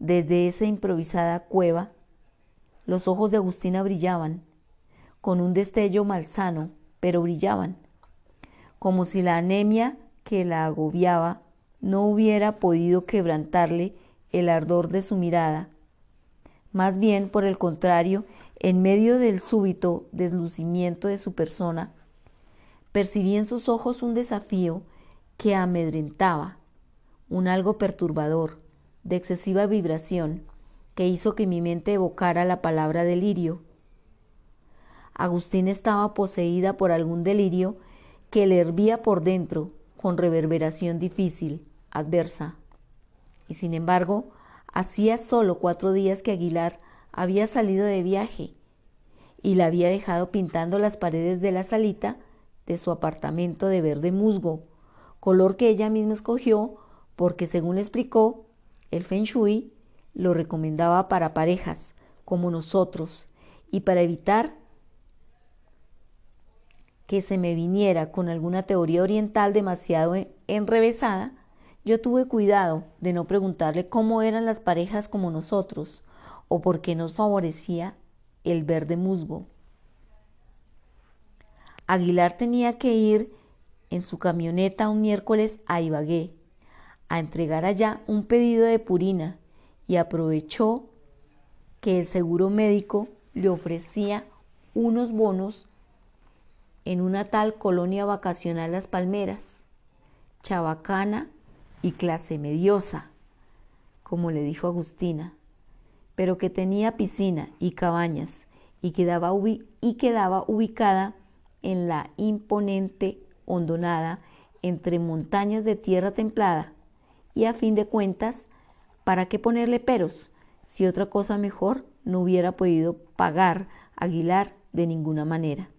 desde esa improvisada cueva, los ojos de Agustina brillaban, con un destello malsano, pero brillaban, como si la anemia que la agobiaba no hubiera podido quebrantarle el ardor de su mirada. Más bien, por el contrario, en medio del súbito deslucimiento de su persona, percibí en sus ojos un desafío que amedrentaba, un algo perturbador, de excesiva vibración, que hizo que mi mente evocara la palabra delirio. Agustín estaba poseída por algún delirio que le hervía por dentro con reverberación difícil, adversa. Y sin embargo, hacía solo cuatro días que Aguilar había salido de viaje y la había dejado pintando las paredes de la salita de su apartamento de verde musgo, color que ella misma escogió porque, según explicó, el Feng Shui lo recomendaba para parejas como nosotros y para evitar que se me viniera con alguna teoría oriental demasiado enrevesada, yo tuve cuidado de no preguntarle cómo eran las parejas como nosotros o por qué nos favorecía el verde musgo. Aguilar tenía que ir en su camioneta un miércoles a Ibagué a entregar allá un pedido de purina y aprovechó que el seguro médico le ofrecía unos bonos en una tal colonia vacacional Las Palmeras, chabacana y clase mediosa, como le dijo Agustina, pero que tenía piscina y cabañas y quedaba, y ubicada en la imponente hondonada entre montañas de tierra templada y a fin de cuentas ¿Para qué ponerle peros si otra cosa mejor no hubiera podido pagar Aguilar de ninguna manera?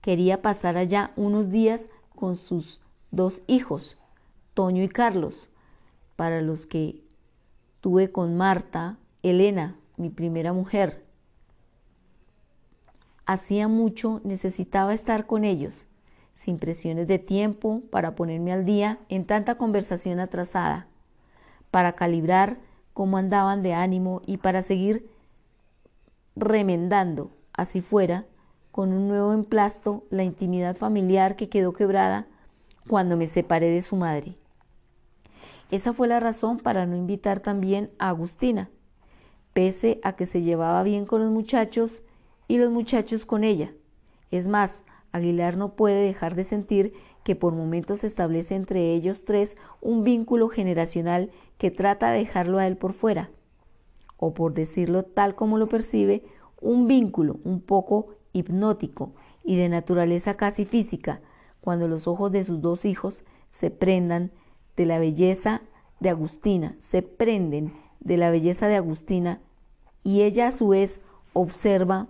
Quería pasar allá unos días con sus dos hijos, Toño y Carlos, para los que tuve con Marta, Elena, mi primera mujer. Hacía mucho necesitaba estar con ellos, sin presiones de tiempo para ponerme al día en tanta conversación atrasada para calibrar cómo andaban de ánimo y para seguir remendando, así fuera, con un nuevo emplasto la intimidad familiar que quedó quebrada cuando me separé de su madre. Esa fue la razón para no invitar también a Agustina, pese a que se llevaba bien con los muchachos y los muchachos con ella. Es más, Aguilar no puede dejar de sentir que por momentos se establece entre ellos tres un vínculo generacional que trata de dejarlo a él por fuera, o por decirlo tal como lo percibe, un vínculo un poco hipnótico y de naturaleza casi física, cuando los ojos de sus dos hijos se prendan de la belleza de Agustina, se prenden de la belleza de Agustina y ella a su vez observa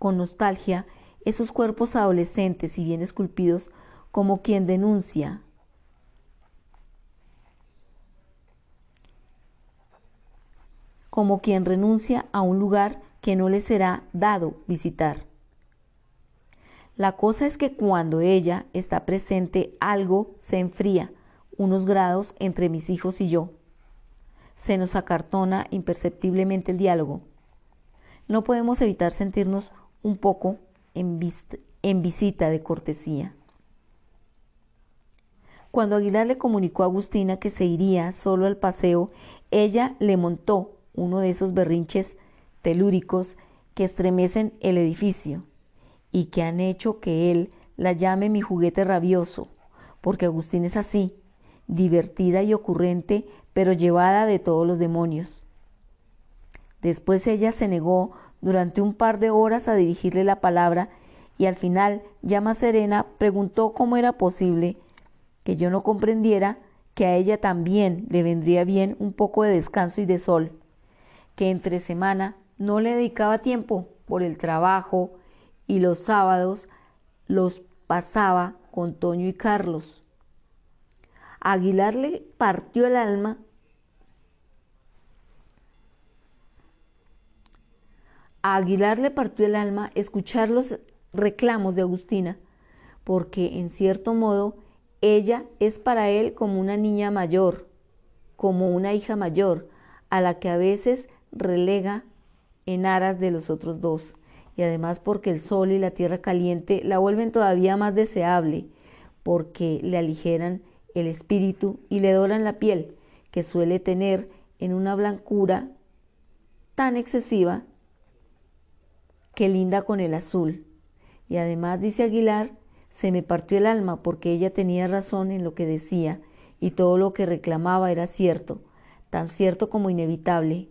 con nostalgia esos cuerpos adolescentes y bien esculpidos como quien denuncia como quien renuncia a un lugar que no le será dado visitar. La cosa es que cuando ella está presente algo se enfría unos grados entre mis hijos y yo. Se nos acartona imperceptiblemente el diálogo. No podemos evitar sentirnos un poco en, en visita de cortesía. Cuando Aguilar le comunicó a Agustina que se iría solo al paseo, ella le montó uno de esos berrinches telúricos que estremecen el edificio y que han hecho que él la llame mi juguete rabioso, porque Agustín es así, divertida y ocurrente, pero llevada de todos los demonios. Después ella se negó durante un par de horas a dirigirle la palabra y al final, ya más serena, preguntó cómo era posible que yo no comprendiera que a ella también le vendría bien un poco de descanso y de sol, que entre semana no le dedicaba tiempo por el trabajo y los sábados los pasaba con Toño y Carlos. Aguilar le partió el alma. A Aguilar le partió el alma escuchar los reclamos de Agustina, porque en cierto modo ella es para él como una niña mayor, como una hija mayor, a la que a veces relega en aras de los otros dos, y además porque el sol y la tierra caliente la vuelven todavía más deseable, porque le aligeran el espíritu y le doran la piel, que suele tener en una blancura tan excesiva que linda con el azul. Y además, dice Aguilar, se me partió el alma porque ella tenía razón en lo que decía y todo lo que reclamaba era cierto, tan cierto como inevitable.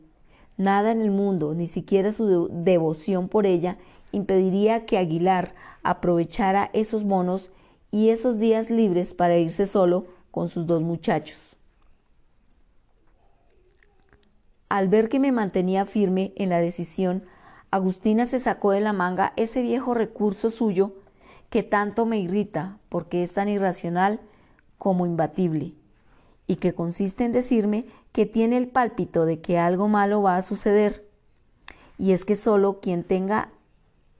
Nada en el mundo, ni siquiera su devoción por ella, impediría que Aguilar aprovechara esos monos y esos días libres para irse solo con sus dos muchachos. Al ver que me mantenía firme en la decisión, Agustina se sacó de la manga ese viejo recurso suyo que tanto me irrita porque es tan irracional como imbatible y que consiste en decirme que tiene el pálpito de que algo malo va a suceder. Y es que solo quien tenga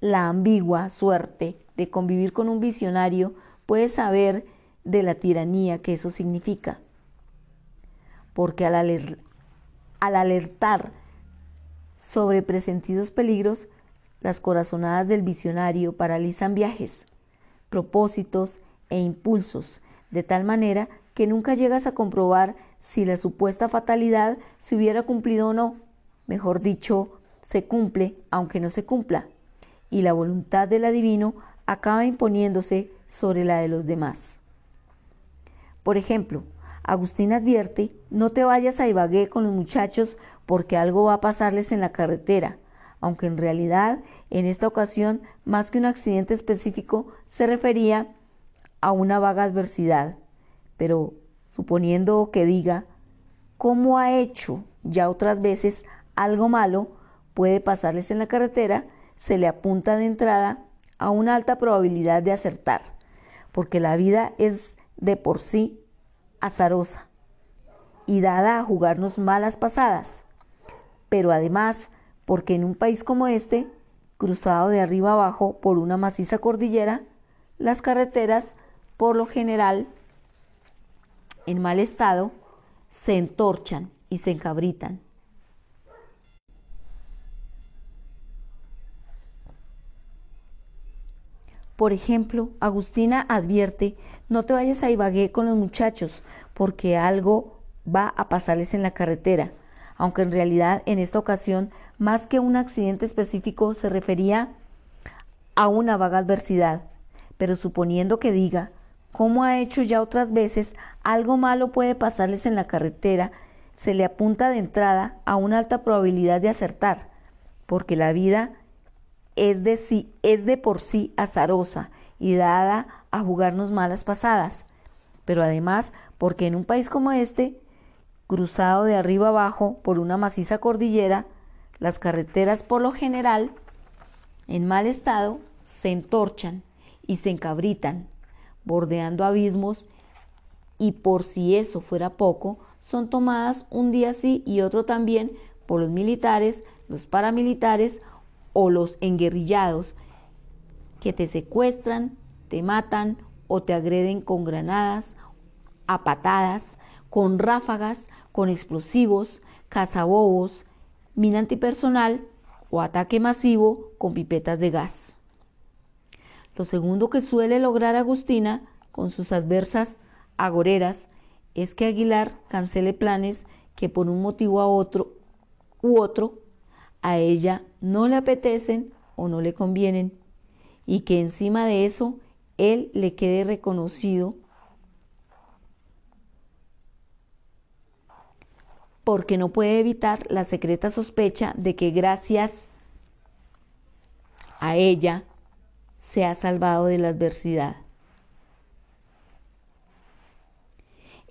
la ambigua suerte de convivir con un visionario puede saber de la tiranía que eso significa. Porque al, al alertar sobre presentidos peligros, las corazonadas del visionario paralizan viajes, propósitos e impulsos, de tal manera que nunca llegas a comprobar si la supuesta fatalidad se hubiera cumplido o no. Mejor dicho, se cumple aunque no se cumpla, y la voluntad del adivino acaba imponiéndose sobre la de los demás. Por ejemplo, Agustín advierte, no te vayas a Ibagué con los muchachos porque algo va a pasarles en la carretera, aunque en realidad en esta ocasión más que un accidente específico se refería a una vaga adversidad. Pero suponiendo que diga, ¿cómo ha hecho ya otras veces algo malo puede pasarles en la carretera? Se le apunta de entrada a una alta probabilidad de acertar, porque la vida es de por sí azarosa y dada a jugarnos malas pasadas pero además porque en un país como este, cruzado de arriba abajo por una maciza cordillera, las carreteras, por lo general, en mal estado, se entorchan y se encabritan. Por ejemplo, Agustina advierte, no te vayas a Ibagué con los muchachos, porque algo va a pasarles en la carretera aunque en realidad en esta ocasión más que un accidente específico se refería a una vaga adversidad. Pero suponiendo que diga, como ha hecho ya otras veces, algo malo puede pasarles en la carretera, se le apunta de entrada a una alta probabilidad de acertar, porque la vida es de, sí, es de por sí azarosa y dada a jugarnos malas pasadas. Pero además, porque en un país como este, cruzado de arriba abajo por una maciza cordillera, las carreteras por lo general, en mal estado, se entorchan y se encabritan, bordeando abismos y por si eso fuera poco, son tomadas un día sí y otro también por los militares, los paramilitares o los enguerrillados que te secuestran, te matan o te agreden con granadas, a patadas, con ráfagas con explosivos, cazabobos, mina antipersonal o ataque masivo con pipetas de gas. Lo segundo que suele lograr Agustina con sus adversas agoreras es que Aguilar cancele planes que por un motivo a otro u otro a ella no le apetecen o no le convienen y que encima de eso él le quede reconocido porque no puede evitar la secreta sospecha de que gracias a ella se ha salvado de la adversidad.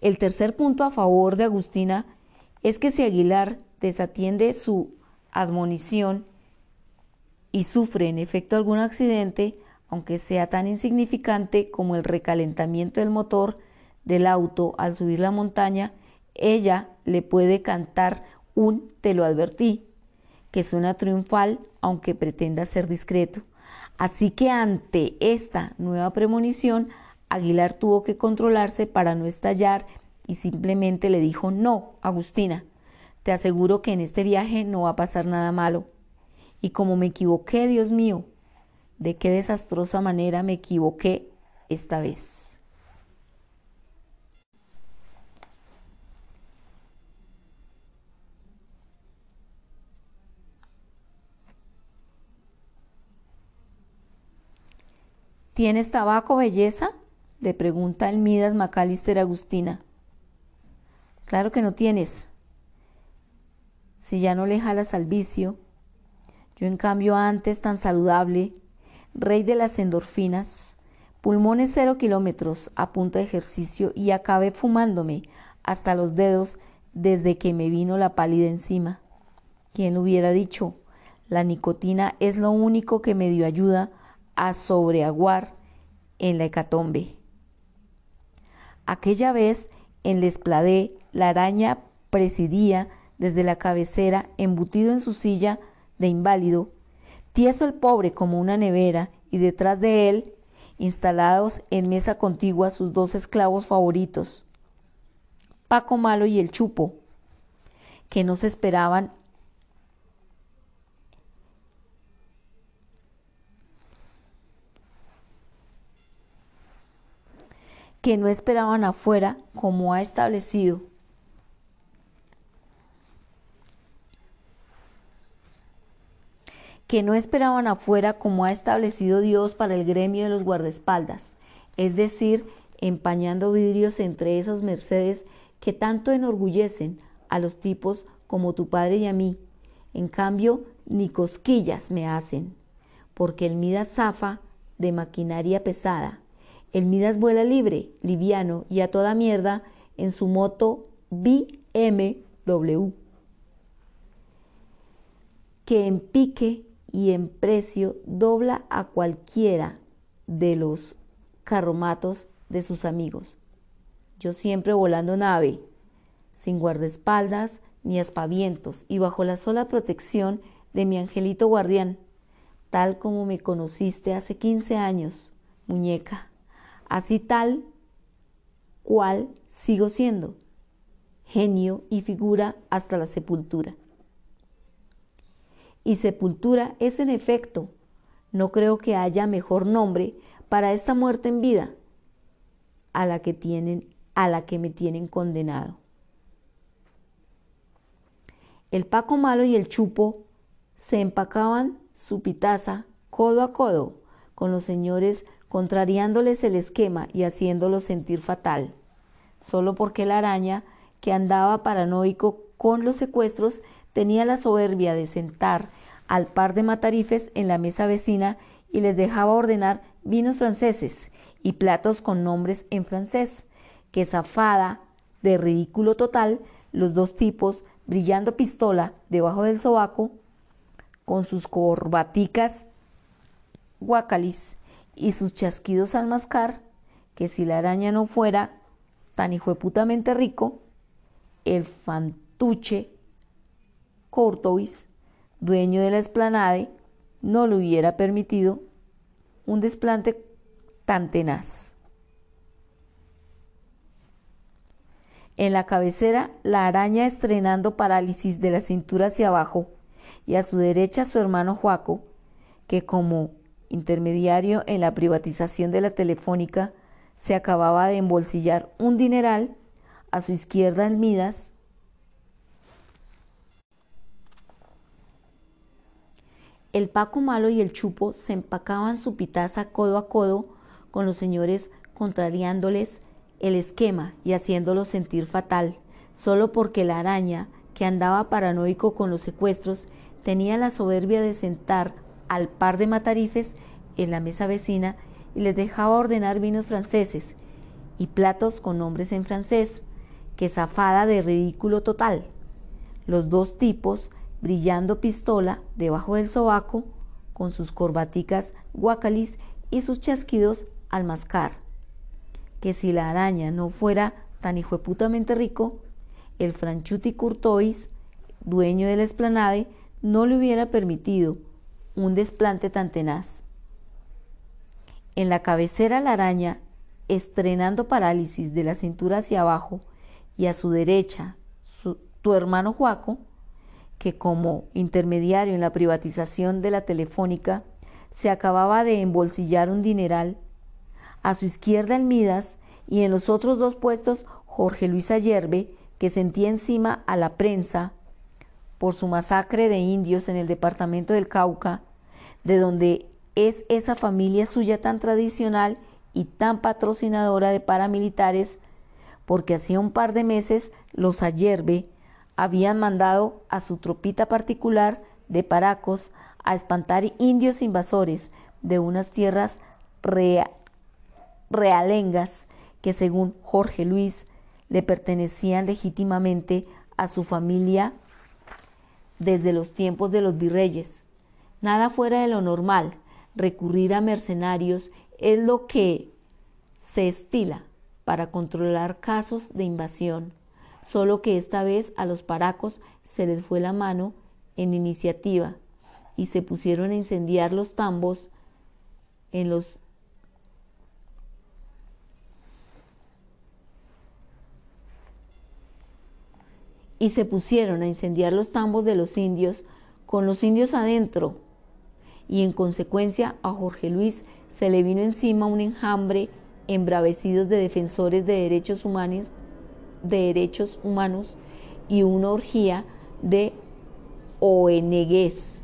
El tercer punto a favor de Agustina es que si Aguilar desatiende su admonición y sufre en efecto algún accidente, aunque sea tan insignificante como el recalentamiento del motor del auto al subir la montaña, ella le puede cantar un te lo advertí, que suena triunfal aunque pretenda ser discreto. Así que ante esta nueva premonición, Aguilar tuvo que controlarse para no estallar y simplemente le dijo, no, Agustina, te aseguro que en este viaje no va a pasar nada malo. Y como me equivoqué, Dios mío, de qué desastrosa manera me equivoqué esta vez. ¿Tienes tabaco, belleza? le pregunta el Midas Macalister Agustina. Claro que no tienes. Si ya no le jalas al vicio, yo en cambio antes tan saludable, rey de las endorfinas, pulmones cero kilómetros a punta de ejercicio y acabé fumándome hasta los dedos desde que me vino la pálida encima. ¿Quién hubiera dicho? La nicotina es lo único que me dio ayuda a sobreaguar en la hecatombe. Aquella vez en L'Espladé, la araña presidía desde la cabecera, embutido en su silla de inválido, tieso el pobre como una nevera, y detrás de él, instalados en mesa contigua, sus dos esclavos favoritos, Paco Malo y el Chupo, que no se esperaban que no esperaban afuera como ha establecido. Que no esperaban afuera como ha establecido Dios para el gremio de los guardaespaldas, es decir, empañando vidrios entre esos mercedes que tanto enorgullecen a los tipos como tu padre y a mí. En cambio, ni cosquillas me hacen, porque el Midas zafa de maquinaria pesada, el Midas vuela libre, liviano y a toda mierda en su moto BMW, que en pique y en precio dobla a cualquiera de los carromatos de sus amigos. Yo siempre volando nave, sin guardaespaldas ni aspavientos y bajo la sola protección de mi angelito guardián, tal como me conociste hace 15 años, muñeca así tal cual sigo siendo, genio y figura hasta la sepultura. Y sepultura es en efecto, no creo que haya mejor nombre para esta muerte en vida a la que tienen a la que me tienen condenado. El Paco Malo y el Chupo se empacaban su pitaza codo a codo con los señores contrariándoles el esquema y haciéndolos sentir fatal, solo porque la araña, que andaba paranoico con los secuestros, tenía la soberbia de sentar al par de matarifes en la mesa vecina y les dejaba ordenar vinos franceses y platos con nombres en francés, que zafada de ridículo total, los dos tipos, brillando pistola debajo del sobaco, con sus corbaticas guacalis, y sus chasquidos al mascar, que si la araña no fuera tan hijueputamente rico, el fantuche Courtois, dueño de la esplanade, no le hubiera permitido un desplante tan tenaz. En la cabecera, la araña estrenando parálisis de la cintura hacia abajo, y a su derecha su hermano Joaco, que como intermediario en la privatización de la telefónica, se acababa de embolsillar un dineral, a su izquierda en Midas, El Paco Malo y el Chupo se empacaban su pitaza codo a codo con los señores contrariándoles el esquema y haciéndolos sentir fatal, solo porque la araña, que andaba paranoico con los secuestros, tenía la soberbia de sentar al par de matarifes en la mesa vecina y les dejaba ordenar vinos franceses y platos con nombres en francés, que zafada de ridículo total. Los dos tipos brillando pistola debajo del sobaco, con sus corbaticas guacalis y sus chasquidos al mascar. Que si la araña no fuera tan hijueputamente rico, el Franchuti Courtois, dueño de la esplanade, no le hubiera permitido un desplante tan tenaz. En la cabecera la araña, estrenando parálisis de la cintura hacia abajo, y a su derecha tu hermano Juaco, que como intermediario en la privatización de la telefónica se acababa de embolsillar un dineral, a su izquierda el Midas y en los otros dos puestos Jorge Luis Ayerbe, que sentía encima a la prensa por su masacre de indios en el departamento del Cauca, de donde es esa familia suya tan tradicional y tan patrocinadora de paramilitares, porque hacía un par de meses los Ayerbe habían mandado a su tropita particular de paracos a espantar indios invasores de unas tierras realengas que según Jorge Luis le pertenecían legítimamente a su familia desde los tiempos de los virreyes. Nada fuera de lo normal, recurrir a mercenarios es lo que se estila para controlar casos de invasión, solo que esta vez a los paracos se les fue la mano en iniciativa y se pusieron a incendiar los tambos en los y se pusieron a incendiar los tambos de los indios con los indios adentro. Y en consecuencia a Jorge Luis se le vino encima un enjambre embravecidos de defensores de derechos humanos, de derechos humanos y una orgía de ONGs.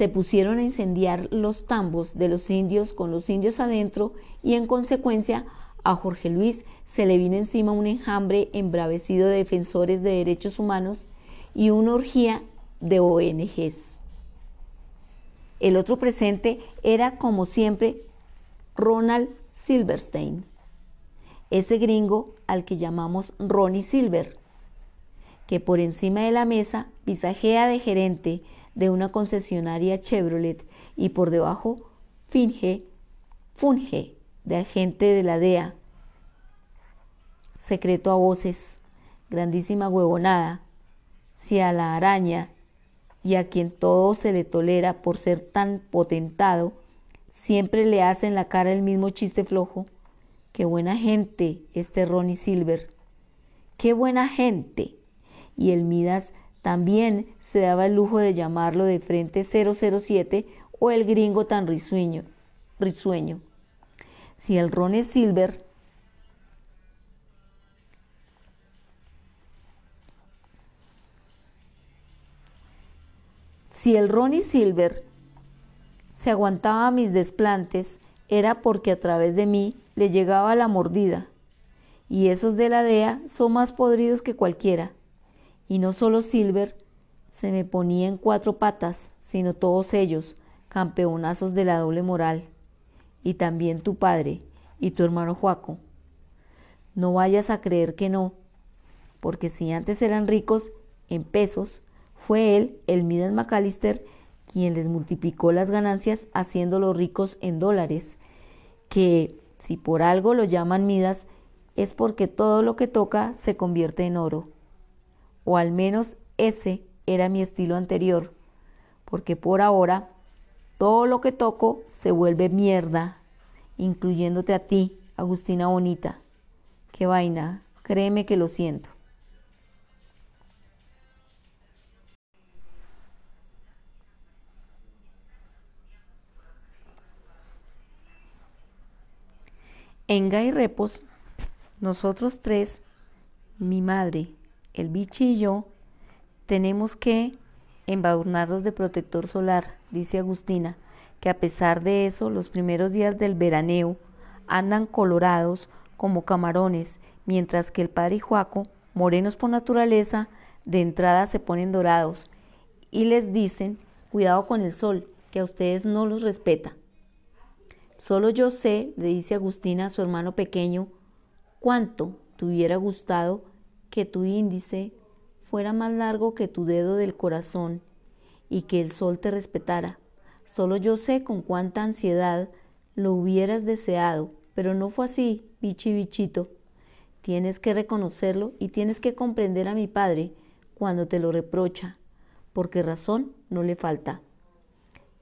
se pusieron a incendiar los tambos de los indios con los indios adentro y en consecuencia a Jorge Luis se le vino encima un enjambre embravecido de defensores de derechos humanos y una orgía de ONGs. El otro presente era, como siempre, Ronald Silverstein, ese gringo al que llamamos Ronnie Silver, que por encima de la mesa pisajea de gerente de una concesionaria Chevrolet y por debajo finge, funge de agente de la DEA. Secreto a voces, grandísima huevonada, si a la araña y a quien todo se le tolera por ser tan potentado, siempre le hacen la cara el mismo chiste flojo. Qué buena gente este Ronnie Silver. Qué buena gente. Y el Midas también se daba el lujo de llamarlo de frente 007 o el gringo tan risueño. risueño. Si el Ronnie Silver Si el Ronnie Silver se aguantaba mis desplantes, era porque a través de mí le llegaba la mordida. Y esos de la DEA son más podridos que cualquiera. Y no solo Silver, se me ponía en cuatro patas, sino todos ellos, campeonazos de la doble moral, y también tu padre y tu hermano Juaco. No vayas a creer que no, porque si antes eran ricos en pesos, fue él, el Midas McAllister, quien les multiplicó las ganancias haciéndolos ricos en dólares, que si por algo lo llaman Midas, es porque todo lo que toca se convierte en oro, o al menos ese era mi estilo anterior, porque por ahora todo lo que toco se vuelve mierda, incluyéndote a ti, Agustina Bonita. Qué vaina, créeme que lo siento. En Gay Repos, nosotros tres, mi madre, el bichi y yo, tenemos que embadurnarlos de protector solar, dice Agustina, que a pesar de eso, los primeros días del veraneo andan colorados como camarones, mientras que el padre y Juaco, morenos por naturaleza, de entrada se ponen dorados y les dicen, cuidado con el sol, que a ustedes no los respeta. Solo yo sé, le dice Agustina a su hermano pequeño, cuánto te hubiera gustado que tu índice fuera más largo que tu dedo del corazón y que el sol te respetara. Solo yo sé con cuánta ansiedad lo hubieras deseado, pero no fue así, bichi bichito. Tienes que reconocerlo y tienes que comprender a mi padre cuando te lo reprocha, porque razón no le falta.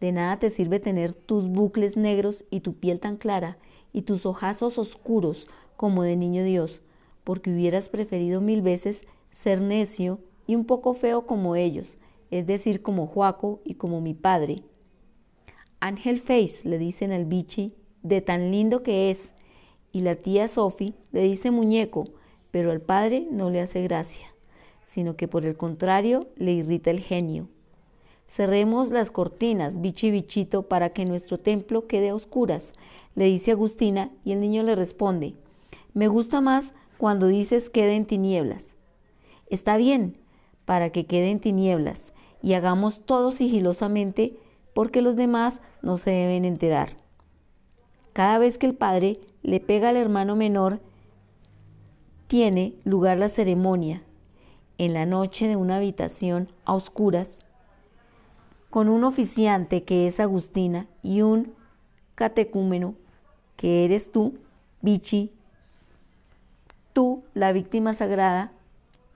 De nada te sirve tener tus bucles negros y tu piel tan clara y tus ojazos oscuros como de niño Dios, porque hubieras preferido mil veces ser necio y un poco feo como ellos, es decir, como Juaco y como mi padre. Ángel Face le dicen al bichi, de tan lindo que es, y la tía Sophie le dice muñeco, pero al padre no le hace gracia, sino que por el contrario le irrita el genio. Cerremos las cortinas, bichi bichito, para que nuestro templo quede a oscuras, le dice Agustina, y el niño le responde, me gusta más cuando dices quede en tinieblas. Está bien, para que quede en tinieblas, y hagamos todo sigilosamente, porque los demás no se deben enterar. Cada vez que el padre le pega al hermano menor, tiene lugar la ceremonia, en la noche de una habitación a oscuras, con un oficiante que es Agustina y un catecúmeno que eres tú, Bichi, tú, la víctima sagrada,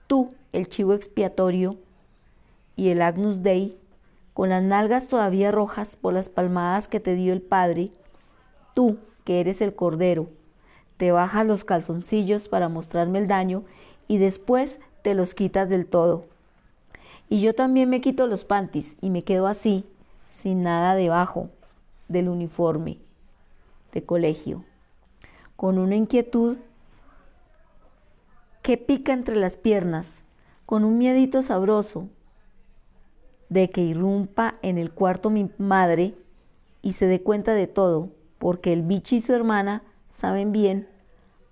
tú, el chivo expiatorio, y el Agnus Dei, con las nalgas todavía rojas por las palmadas que te dio el Padre, tú, que eres el Cordero, te bajas los calzoncillos para mostrarme el daño y después te los quitas del todo. Y yo también me quito los panties y me quedo así, sin nada debajo del uniforme de colegio, con una inquietud que pica entre las piernas, con un miedito sabroso de que irrumpa en el cuarto mi madre y se dé cuenta de todo, porque el bichi y su hermana saben bien,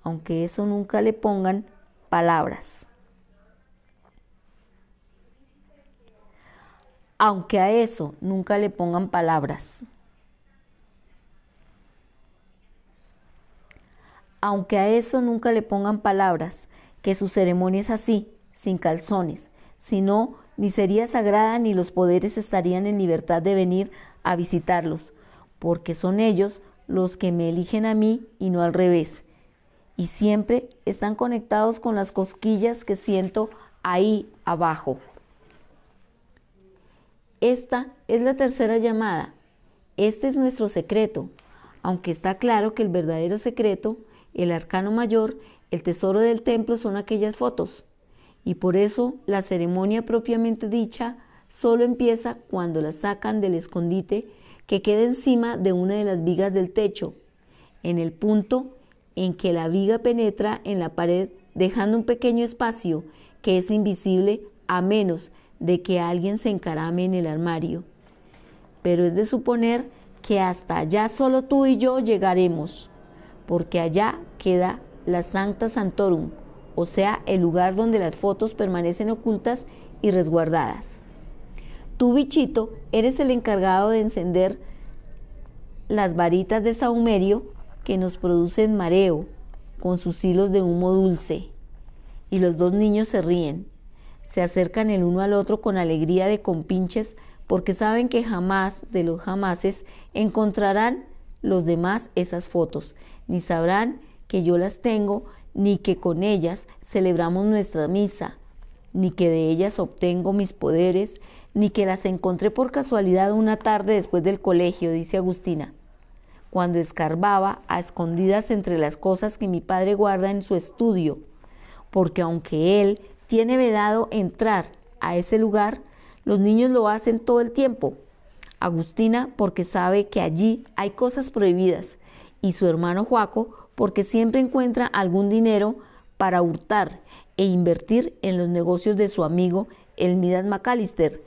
aunque eso nunca le pongan palabras. Aunque a eso nunca le pongan palabras. Aunque a eso nunca le pongan palabras, que su ceremonia es así, sin calzones, sino ni sería sagrada ni los poderes estarían en libertad de venir a visitarlos, porque son ellos los que me eligen a mí y no al revés. Y siempre están conectados con las cosquillas que siento ahí abajo. Esta es la tercera llamada. Este es nuestro secreto, aunque está claro que el verdadero secreto, el arcano mayor, el tesoro del templo son aquellas fotos y por eso la ceremonia propiamente dicha solo empieza cuando la sacan del escondite que queda encima de una de las vigas del techo, en el punto en que la viga penetra en la pared dejando un pequeño espacio que es invisible a menos de que alguien se encarame en el armario. Pero es de suponer que hasta allá solo tú y yo llegaremos, porque allá queda la Sancta Santorum, o sea, el lugar donde las fotos permanecen ocultas y resguardadas. Tú, bichito, eres el encargado de encender las varitas de saumerio que nos producen mareo con sus hilos de humo dulce. Y los dos niños se ríen, se acercan el uno al otro con alegría de compinches porque saben que jamás de los jamases encontrarán los demás esas fotos, ni sabrán que yo las tengo ni que con ellas celebramos nuestra misa, ni que de ellas obtengo mis poderes, ni que las encontré por casualidad una tarde después del colegio, dice Agustina, cuando escarbaba a escondidas entre las cosas que mi padre guarda en su estudio, porque aunque él tiene vedado entrar a ese lugar, los niños lo hacen todo el tiempo. Agustina porque sabe que allí hay cosas prohibidas y su hermano Joaco porque siempre encuentra algún dinero para hurtar e invertir en los negocios de su amigo Elmidas McAllister,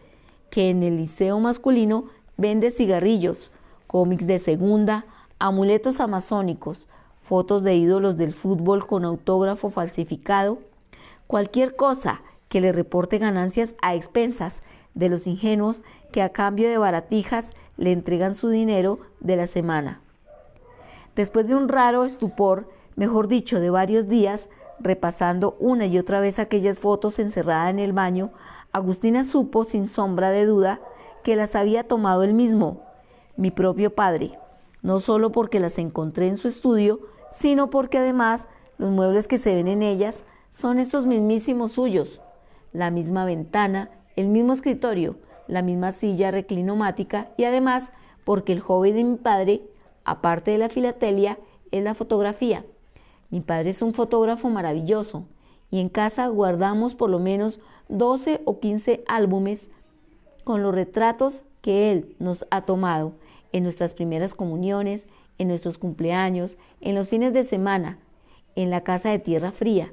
que en el liceo masculino vende cigarrillos, cómics de segunda, amuletos amazónicos, fotos de ídolos del fútbol con autógrafo falsificado, cualquier cosa que le reporte ganancias a expensas de los ingenuos que a cambio de baratijas le entregan su dinero de la semana. Después de un raro estupor, mejor dicho, de varios días, repasando una y otra vez aquellas fotos encerrada en el baño, Agustina supo sin sombra de duda que las había tomado él mismo, mi propio padre, no solo porque las encontré en su estudio, sino porque además los muebles que se ven en ellas son estos mismísimos suyos, la misma ventana, el mismo escritorio, la misma silla reclinomática y además porque el hobby de mi padre, aparte de la filatelia, es la fotografía. Mi padre es un fotógrafo maravilloso y en casa guardamos por lo menos 12 o 15 álbumes con los retratos que él nos ha tomado en nuestras primeras comuniones, en nuestros cumpleaños, en los fines de semana, en la casa de tierra fría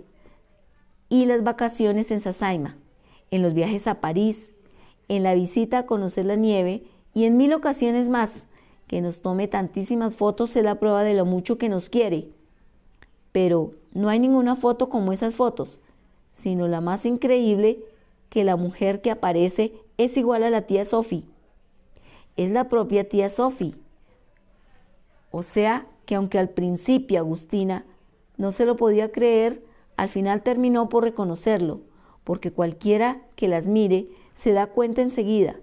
y las vacaciones en Sasaima, en los viajes a París, en la visita a conocer la nieve y en mil ocasiones más. Que nos tome tantísimas fotos es la prueba de lo mucho que nos quiere. Pero no hay ninguna foto como esas fotos, sino la más increíble que la mujer que aparece es igual a la tía Sophie. Es la propia tía Sophie. O sea que aunque al principio Agustina no se lo podía creer, al final terminó por reconocerlo, porque cualquiera que las mire se da cuenta enseguida,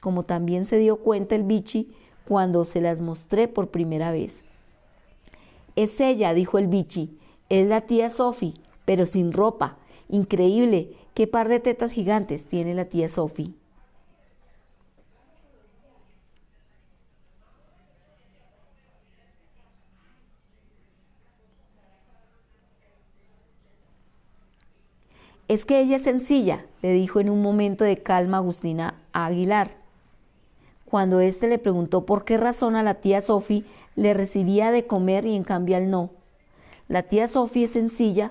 como también se dio cuenta el bichi cuando se las mostré por primera vez. Es ella, dijo el bichi, es la tía Sophie, pero sin ropa. Increíble, qué par de tetas gigantes tiene la tía Sophie. Es que ella es sencilla, le dijo en un momento de calma Agustina a Aguilar. Cuando éste le preguntó por qué razón a la tía Sophie le recibía de comer y en cambio al no. La tía Sophie es sencilla,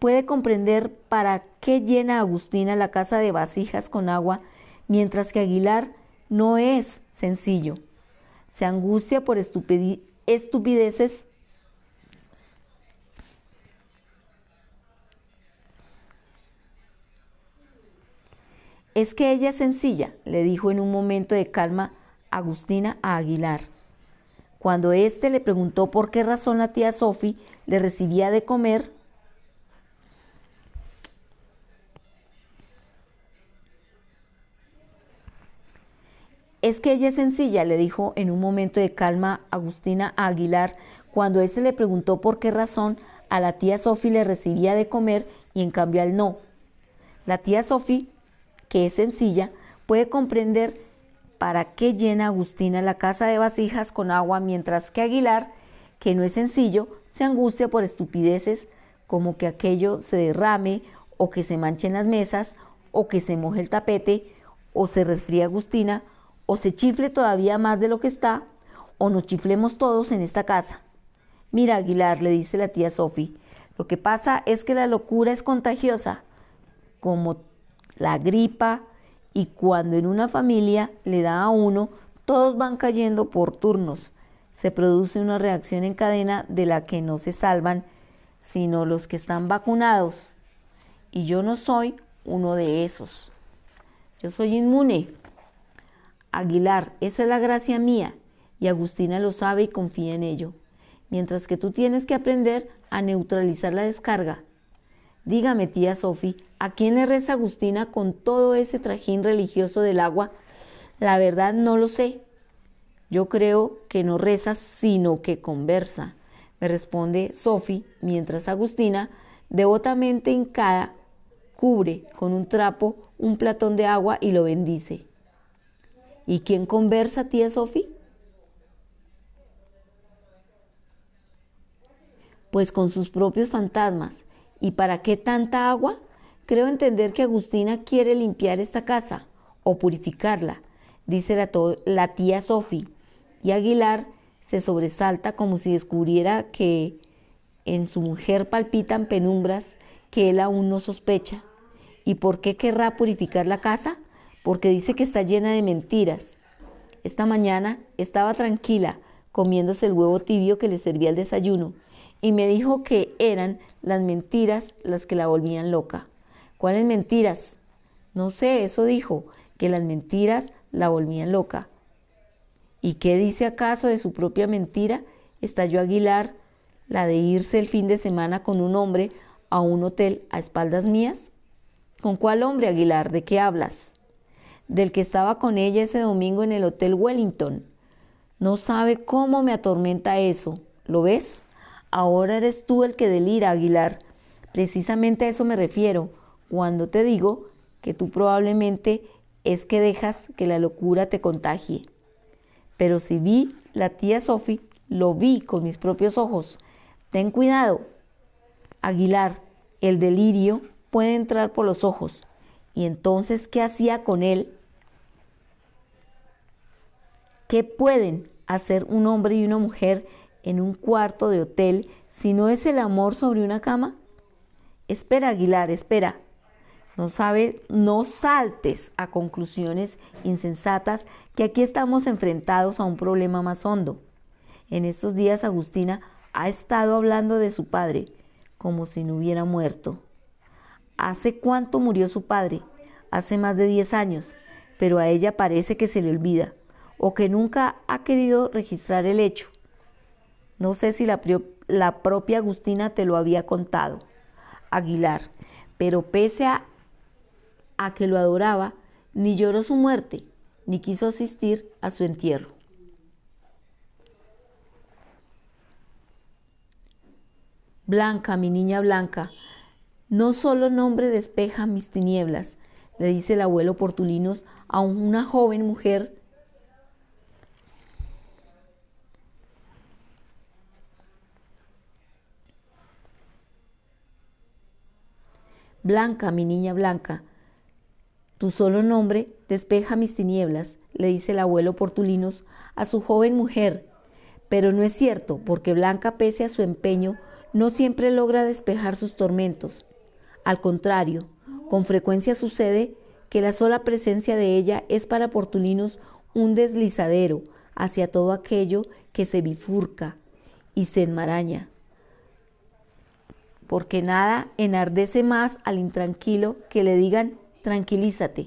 puede comprender para qué llena Agustina la casa de vasijas con agua, mientras que Aguilar no es sencillo. Se angustia por estupideces Es que ella es sencilla, le dijo en un momento de calma Agustina a Aguilar. Cuando éste le preguntó por qué razón la tía Sophie le recibía de comer, Es que ella es sencilla, le dijo en un momento de calma Agustina a Aguilar, cuando éste le preguntó por qué razón a la tía Sophie le recibía de comer y en cambio al no. La tía Sophie que es sencilla, puede comprender para qué llena Agustina la casa de vasijas con agua, mientras que Aguilar, que no es sencillo, se angustia por estupideces como que aquello se derrame o que se manchen las mesas o que se moje el tapete o se resfríe Agustina o se chifle todavía más de lo que está o nos chiflemos todos en esta casa. Mira, Aguilar, le dice la tía Sophie, lo que pasa es que la locura es contagiosa. Como la gripa y cuando en una familia le da a uno, todos van cayendo por turnos. Se produce una reacción en cadena de la que no se salvan sino los que están vacunados. Y yo no soy uno de esos. Yo soy inmune. Aguilar, esa es la gracia mía, y Agustina lo sabe y confía en ello. Mientras que tú tienes que aprender a neutralizar la descarga, Dígame, tía Sofi, ¿a quién le reza Agustina con todo ese trajín religioso del agua? La verdad no lo sé. Yo creo que no reza, sino que conversa, me responde Sofi, mientras Agustina, devotamente hincada, cubre con un trapo un platón de agua y lo bendice. ¿Y quién conversa, tía Sofi? Pues con sus propios fantasmas ¿Y para qué tanta agua? Creo entender que Agustina quiere limpiar esta casa o purificarla, dice la, tía Sofi. Y Aguilar se sobresalta como si descubriera que en su mujer palpitan penumbras que él aún no sospecha. ¿Y por qué querrá purificar la casa? Porque dice que está llena de mentiras. Esta mañana estaba tranquila comiéndose el huevo tibio que le servía el desayuno y me dijo que eran las mentiras las que la volvían loca. ¿Cuáles mentiras? No sé, eso dijo, que las mentiras la volvían loca. ¿Y qué dice acaso de su propia mentira? Estalló Aguilar, la de irse el fin de semana con un hombre a un hotel a espaldas mías. ¿Con cuál hombre, Aguilar? ¿De qué hablas? Del que estaba con ella ese domingo en el Hotel Wellington. No sabe cómo me atormenta eso. ¿Lo ves? Ahora eres tú el que delira, Aguilar. Precisamente a eso me refiero cuando te digo que tú probablemente es que dejas que la locura te contagie. Pero si vi la tía Sophie, lo vi con mis propios ojos. Ten cuidado. Aguilar, el delirio puede entrar por los ojos. ¿Y entonces qué hacía con él? ¿Qué pueden hacer un hombre y una mujer en un cuarto de hotel si no es el amor sobre una cama? Espera, Aguilar, espera. No sabe, no saltes a conclusiones insensatas que aquí estamos enfrentados a un problema más hondo. En estos días Agustina ha estado hablando de su padre como si no hubiera muerto. ¿Hace cuánto murió su padre? Hace más de 10 años, pero a ella parece que se le olvida o que nunca ha querido registrar el hecho. No sé si la, la propia Agustina te lo había contado, Aguilar, pero pese a, a que lo adoraba, ni lloró su muerte, ni quiso asistir a su entierro. Blanca, mi niña blanca, no solo nombre despeja mis tinieblas, le dice el abuelo Portulinos a una joven mujer Blanca, mi niña blanca, tu solo nombre despeja mis tinieblas, le dice el abuelo Portulinos a su joven mujer. Pero no es cierto, porque Blanca, pese a su empeño, no siempre logra despejar sus tormentos. Al contrario, con frecuencia sucede que la sola presencia de ella es para Portulinos un deslizadero hacia todo aquello que se bifurca y se enmaraña porque nada enardece más al intranquilo que le digan tranquilízate.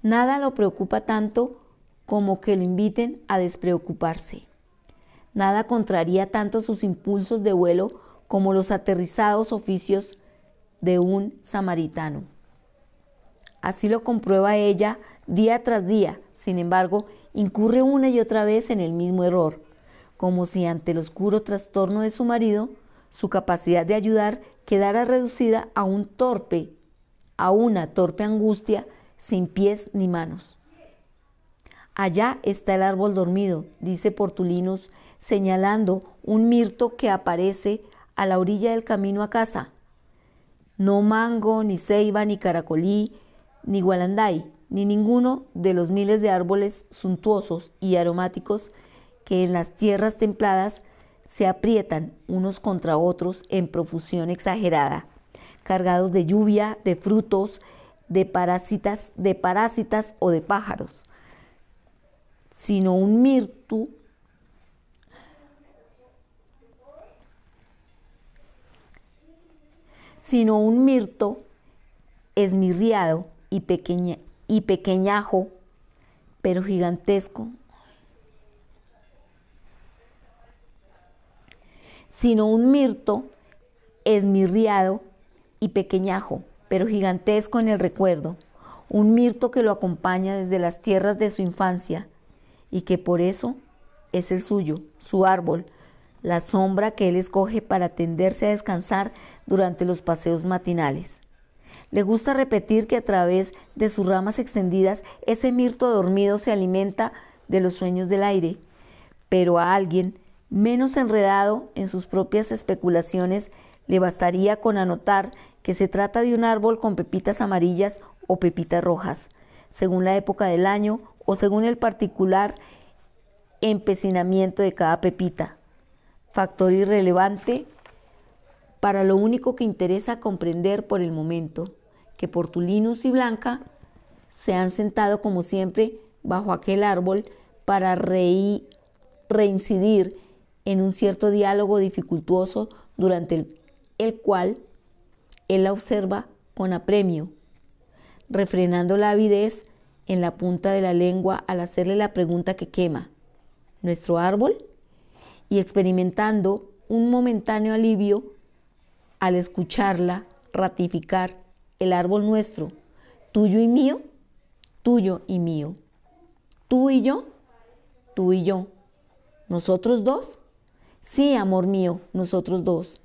Nada lo preocupa tanto como que lo inviten a despreocuparse. Nada contraría tanto sus impulsos de vuelo como los aterrizados oficios de un samaritano. Así lo comprueba ella día tras día, sin embargo, incurre una y otra vez en el mismo error, como si ante el oscuro trastorno de su marido su capacidad de ayudar quedara reducida a un torpe, a una torpe angustia sin pies ni manos. Allá está el árbol dormido, dice Portulinus, señalando un mirto que aparece a la orilla del camino a casa. No mango, ni ceiba, ni caracolí, ni gualanday, ni ninguno de los miles de árboles suntuosos y aromáticos que en las tierras templadas se aprietan unos contra otros en profusión exagerada, cargados de lluvia, de frutos, de parásitas, de parásitas o de pájaros, sino un mirto sino un mirto esmirriado y, pequeña, y pequeñajo, pero gigantesco, sino un mirto esmirriado y pequeñajo, pero gigantesco en el recuerdo, un mirto que lo acompaña desde las tierras de su infancia y que por eso es el suyo, su árbol, la sombra que él escoge para tenderse a descansar durante los paseos matinales. Le gusta repetir que a través de sus ramas extendidas ese mirto dormido se alimenta de los sueños del aire, pero a alguien menos enredado en sus propias especulaciones, le bastaría con anotar que se trata de un árbol con pepitas amarillas o pepitas rojas, según la época del año o según el particular empecinamiento de cada pepita. Factor irrelevante para lo único que interesa comprender por el momento, que Portulinus y Blanca se han sentado como siempre bajo aquel árbol para reincidir en un cierto diálogo dificultuoso durante el, el cual él la observa con apremio, refrenando la avidez en la punta de la lengua al hacerle la pregunta que quema, ¿nuestro árbol? Y experimentando un momentáneo alivio al escucharla ratificar el árbol nuestro, tuyo y mío, tuyo y mío, tú y yo, tú y yo, nosotros dos, sí, amor mío, nosotros dos.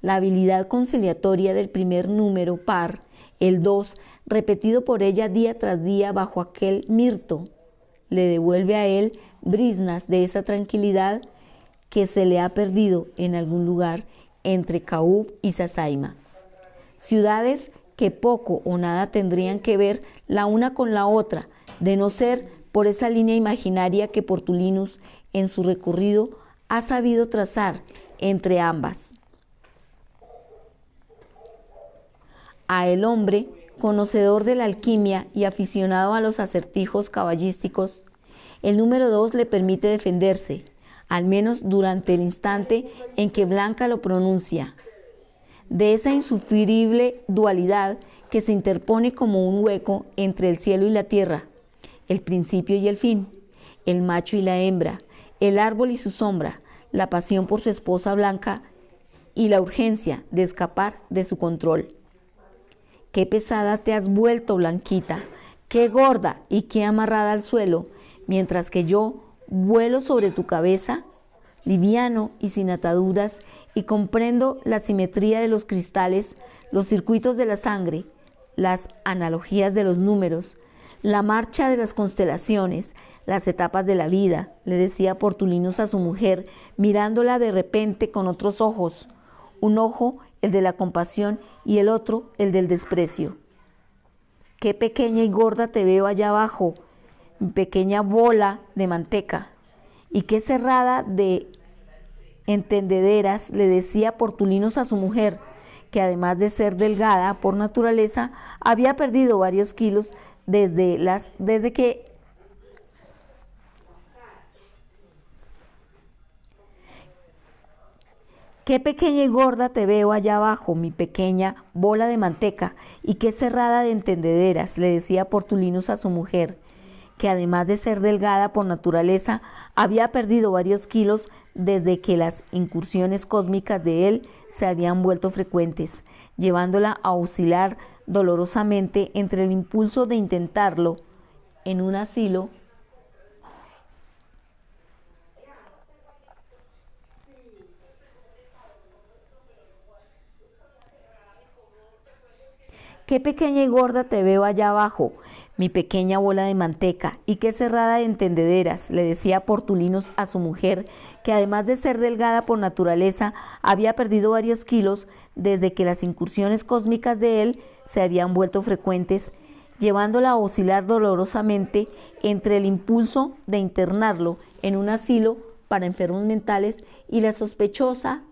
La habilidad conciliatoria del primer número par, el 2, repetido por ella día tras día bajo aquel mirto, le devuelve a él brisnas de esa tranquilidad que se le ha perdido en algún lugar entre Caúf y Sasaima. Ciudades que poco o nada tendrían que ver la una con la otra, de no ser por esa línea imaginaria que Portulinus en su recorrido ha sabido trazar entre ambas. A el hombre, conocedor de la alquimia y aficionado a los acertijos caballísticos, el número dos le permite defenderse, al menos durante el instante en que Blanca lo pronuncia, de esa insufrible dualidad que se interpone como un hueco entre el cielo y la tierra, el principio y el fin, el macho y la hembra, el árbol y su sombra, la pasión por su esposa blanca y la urgencia de escapar de su control. Qué pesada te has vuelto, Blanquita, qué gorda y qué amarrada al suelo, mientras que yo vuelo sobre tu cabeza, liviano y sin ataduras, y comprendo la simetría de los cristales, los circuitos de la sangre, las analogías de los números, la marcha de las constelaciones, las etapas de la vida, le decía Portulinus a su mujer, mirándola de repente con otros ojos, un ojo el de la compasión y el otro el del desprecio. Qué pequeña y gorda te veo allá abajo, pequeña bola de manteca, y qué cerrada de entendederas le decía Portulinos a su mujer, que además de ser delgada por naturaleza, había perdido varios kilos desde, las, desde que Qué pequeña y gorda te veo allá abajo, mi pequeña bola de manteca, y qué cerrada de entendederas, le decía Portulinus a su mujer, que además de ser delgada por naturaleza, había perdido varios kilos desde que las incursiones cósmicas de él se habían vuelto frecuentes, llevándola a oscilar dolorosamente entre el impulso de intentarlo en un asilo Qué pequeña y gorda te veo allá abajo, mi pequeña bola de manteca, y qué cerrada de entendederas, le decía Portulinos a su mujer, que además de ser delgada por naturaleza, había perdido varios kilos desde que las incursiones cósmicas de él se habían vuelto frecuentes, llevándola a oscilar dolorosamente entre el impulso de internarlo en un asilo para enfermos mentales y la sospechosa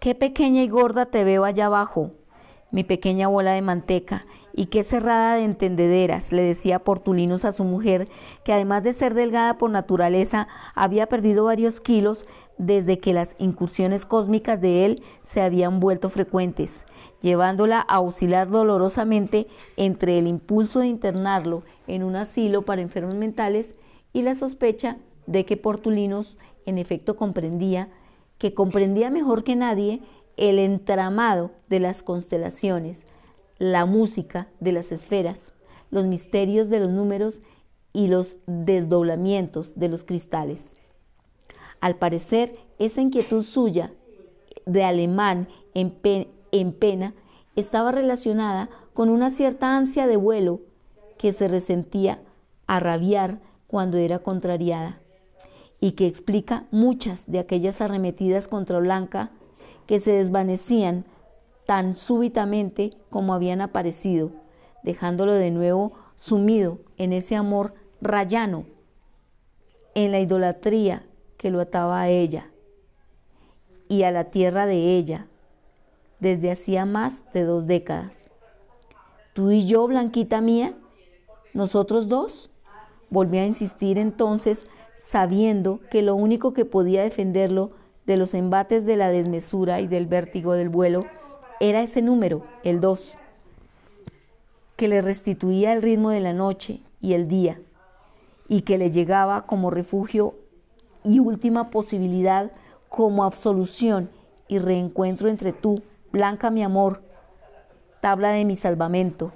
Qué pequeña y gorda te veo allá abajo, mi pequeña bola de manteca, y qué cerrada de entendederas, le decía Portulinos a su mujer, que además de ser delgada por naturaleza, había perdido varios kilos desde que las incursiones cósmicas de él se habían vuelto frecuentes, llevándola a oscilar dolorosamente entre el impulso de internarlo en un asilo para enfermos mentales y la sospecha de que Portulinos en efecto comprendía que comprendía mejor que nadie el entramado de las constelaciones, la música de las esferas, los misterios de los números y los desdoblamientos de los cristales. Al parecer, esa inquietud suya de alemán en, en pena estaba relacionada con una cierta ansia de vuelo que se resentía a rabiar cuando era contrariada y que explica muchas de aquellas arremetidas contra Blanca que se desvanecían tan súbitamente como habían aparecido, dejándolo de nuevo sumido en ese amor rayano, en la idolatría que lo ataba a ella y a la tierra de ella desde hacía más de dos décadas. Tú y yo, Blanquita mía, nosotros dos, volví a insistir entonces, sabiendo que lo único que podía defenderlo de los embates de la desmesura y del vértigo del vuelo era ese número, el 2, que le restituía el ritmo de la noche y el día, y que le llegaba como refugio y última posibilidad, como absolución y reencuentro entre tú, Blanca mi amor, tabla de mi salvamento,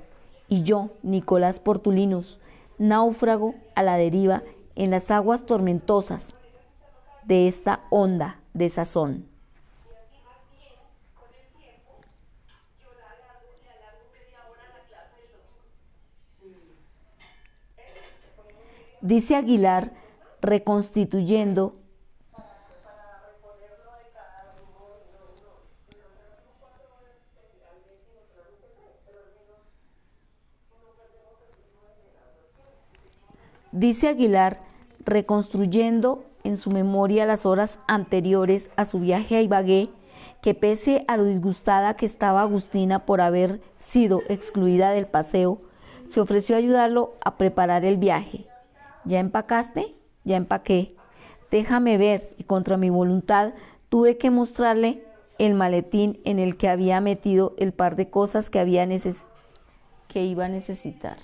y yo, Nicolás Portulinus, náufrago a la deriva en las aguas tormentosas de esta onda de sazón. Dice Aguilar, reconstituyendo Dice Aguilar, reconstruyendo en su memoria las horas anteriores a su viaje a Ibagué, que pese a lo disgustada que estaba Agustina por haber sido excluida del paseo, se ofreció a ayudarlo a preparar el viaje. ¿Ya empacaste? Ya empaqué. Déjame ver, y contra mi voluntad tuve que mostrarle el maletín en el que había metido el par de cosas que, había que iba a necesitar.